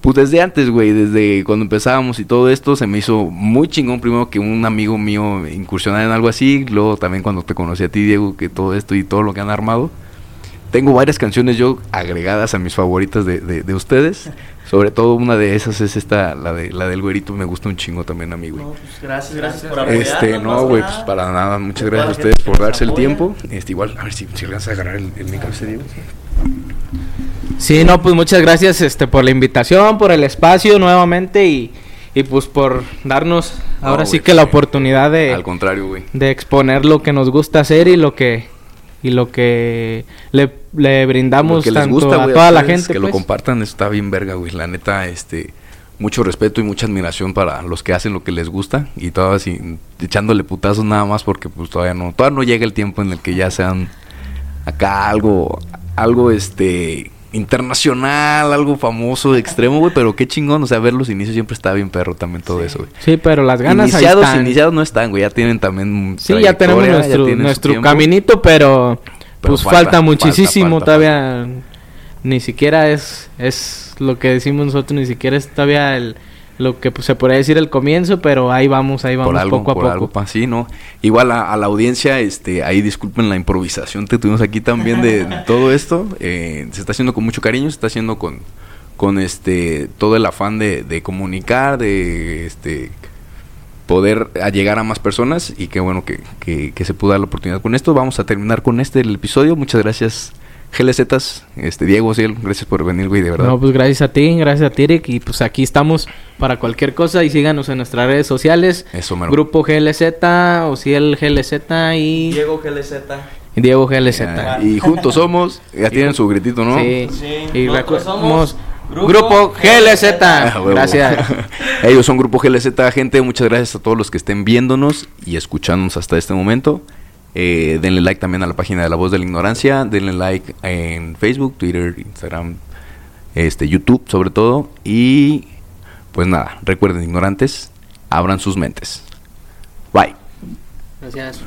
pues desde antes, güey, desde cuando empezábamos y todo esto, se me hizo muy chingón primero que un amigo mío incursionara en algo así. Luego también cuando te conocí a ti, Diego, que todo esto y todo lo que han armado. Tengo varias canciones yo agregadas a mis favoritas de, de, de ustedes. Sobre todo una de esas es esta, la de la del güerito, me gusta un chingo también a mí, güey. No, pues gracias, gracias por apoyarnos. Este, no, güey, pues para nada, muchas gracias a ustedes por darse el tiempo. Este, igual, a ver si, si a agarrar el, el ese, Diego. Sí, no, pues muchas gracias este por la invitación, por el espacio nuevamente y, y pues por darnos No, ahora sí que la oportunidad de, Al contrario, güey. de exponer lo que nos gusta hacer y lo que y lo que le, le brindamos les tanto gusta, a toda la gente que lo pues. compartan está bien verga, güey. La neta, este, mucho respeto y mucha admiración para los que hacen lo que les gusta y todavía así, echándole putazos nada más porque pues todavía no, todavía no llega el tiempo en el que ya sean acá algo, algo este internacional, algo famoso, extremo, güey, pero qué chingón, o sea, ver los inicios siempre está bien perro también todo eso, güey. Sí, pero las ganas iniciados, ahí están. iniciados no están, güey, ya tienen también Sí, ya tenemos ya nuestro, caminito, pero, Pero pues falta, muchísimo falta, todavía. Ni siquiera es, es lo que decimos nosotros, ni siquiera es todavía el, lo que pues, se podría decir el comienzo, pero ahí vamos, ahí vamos por algo, poco a por poco. algo, sí, ¿no? Igual a, a la audiencia, este, ahí disculpen la improvisación que tuvimos aquí también de, de todo esto. eh, se está haciendo con mucho cariño, se está haciendo con, con este, todo el afán de, de comunicar, de este poder llegar a más personas y qué bueno que, que, que se pudo dar la oportunidad con esto. Vamos a terminar con este el episodio. Muchas gracias, GLZs, este Diego, Ciel, gracias por venir, güey, de verdad. No, pues gracias a ti, gracias a Tirek y pues aquí estamos para cualquier cosa y síganos en nuestras redes sociales. Eso, mero. Grupo GLZ, o si el GLZ y Diego GLZ. y Diego GLZ. Ya, y juntos somos, ya tienen su gritito, ¿no? Sí. Sí, Y nosotros somos somos Grupo, Grupo GLZ. Ah. Gracias. Ellos son Grupo GLZ, gente. Muchas gracias a todos los que estén viéndonos y escuchándonos hasta este momento. Eh, denle like también a la página de La Voz de la Ignorancia. Denle like en Facebook, Twitter, Instagram, este, YouTube sobre todo. Y pues nada, recuerden, ignorantes, abran sus mentes. Bye. Gracias.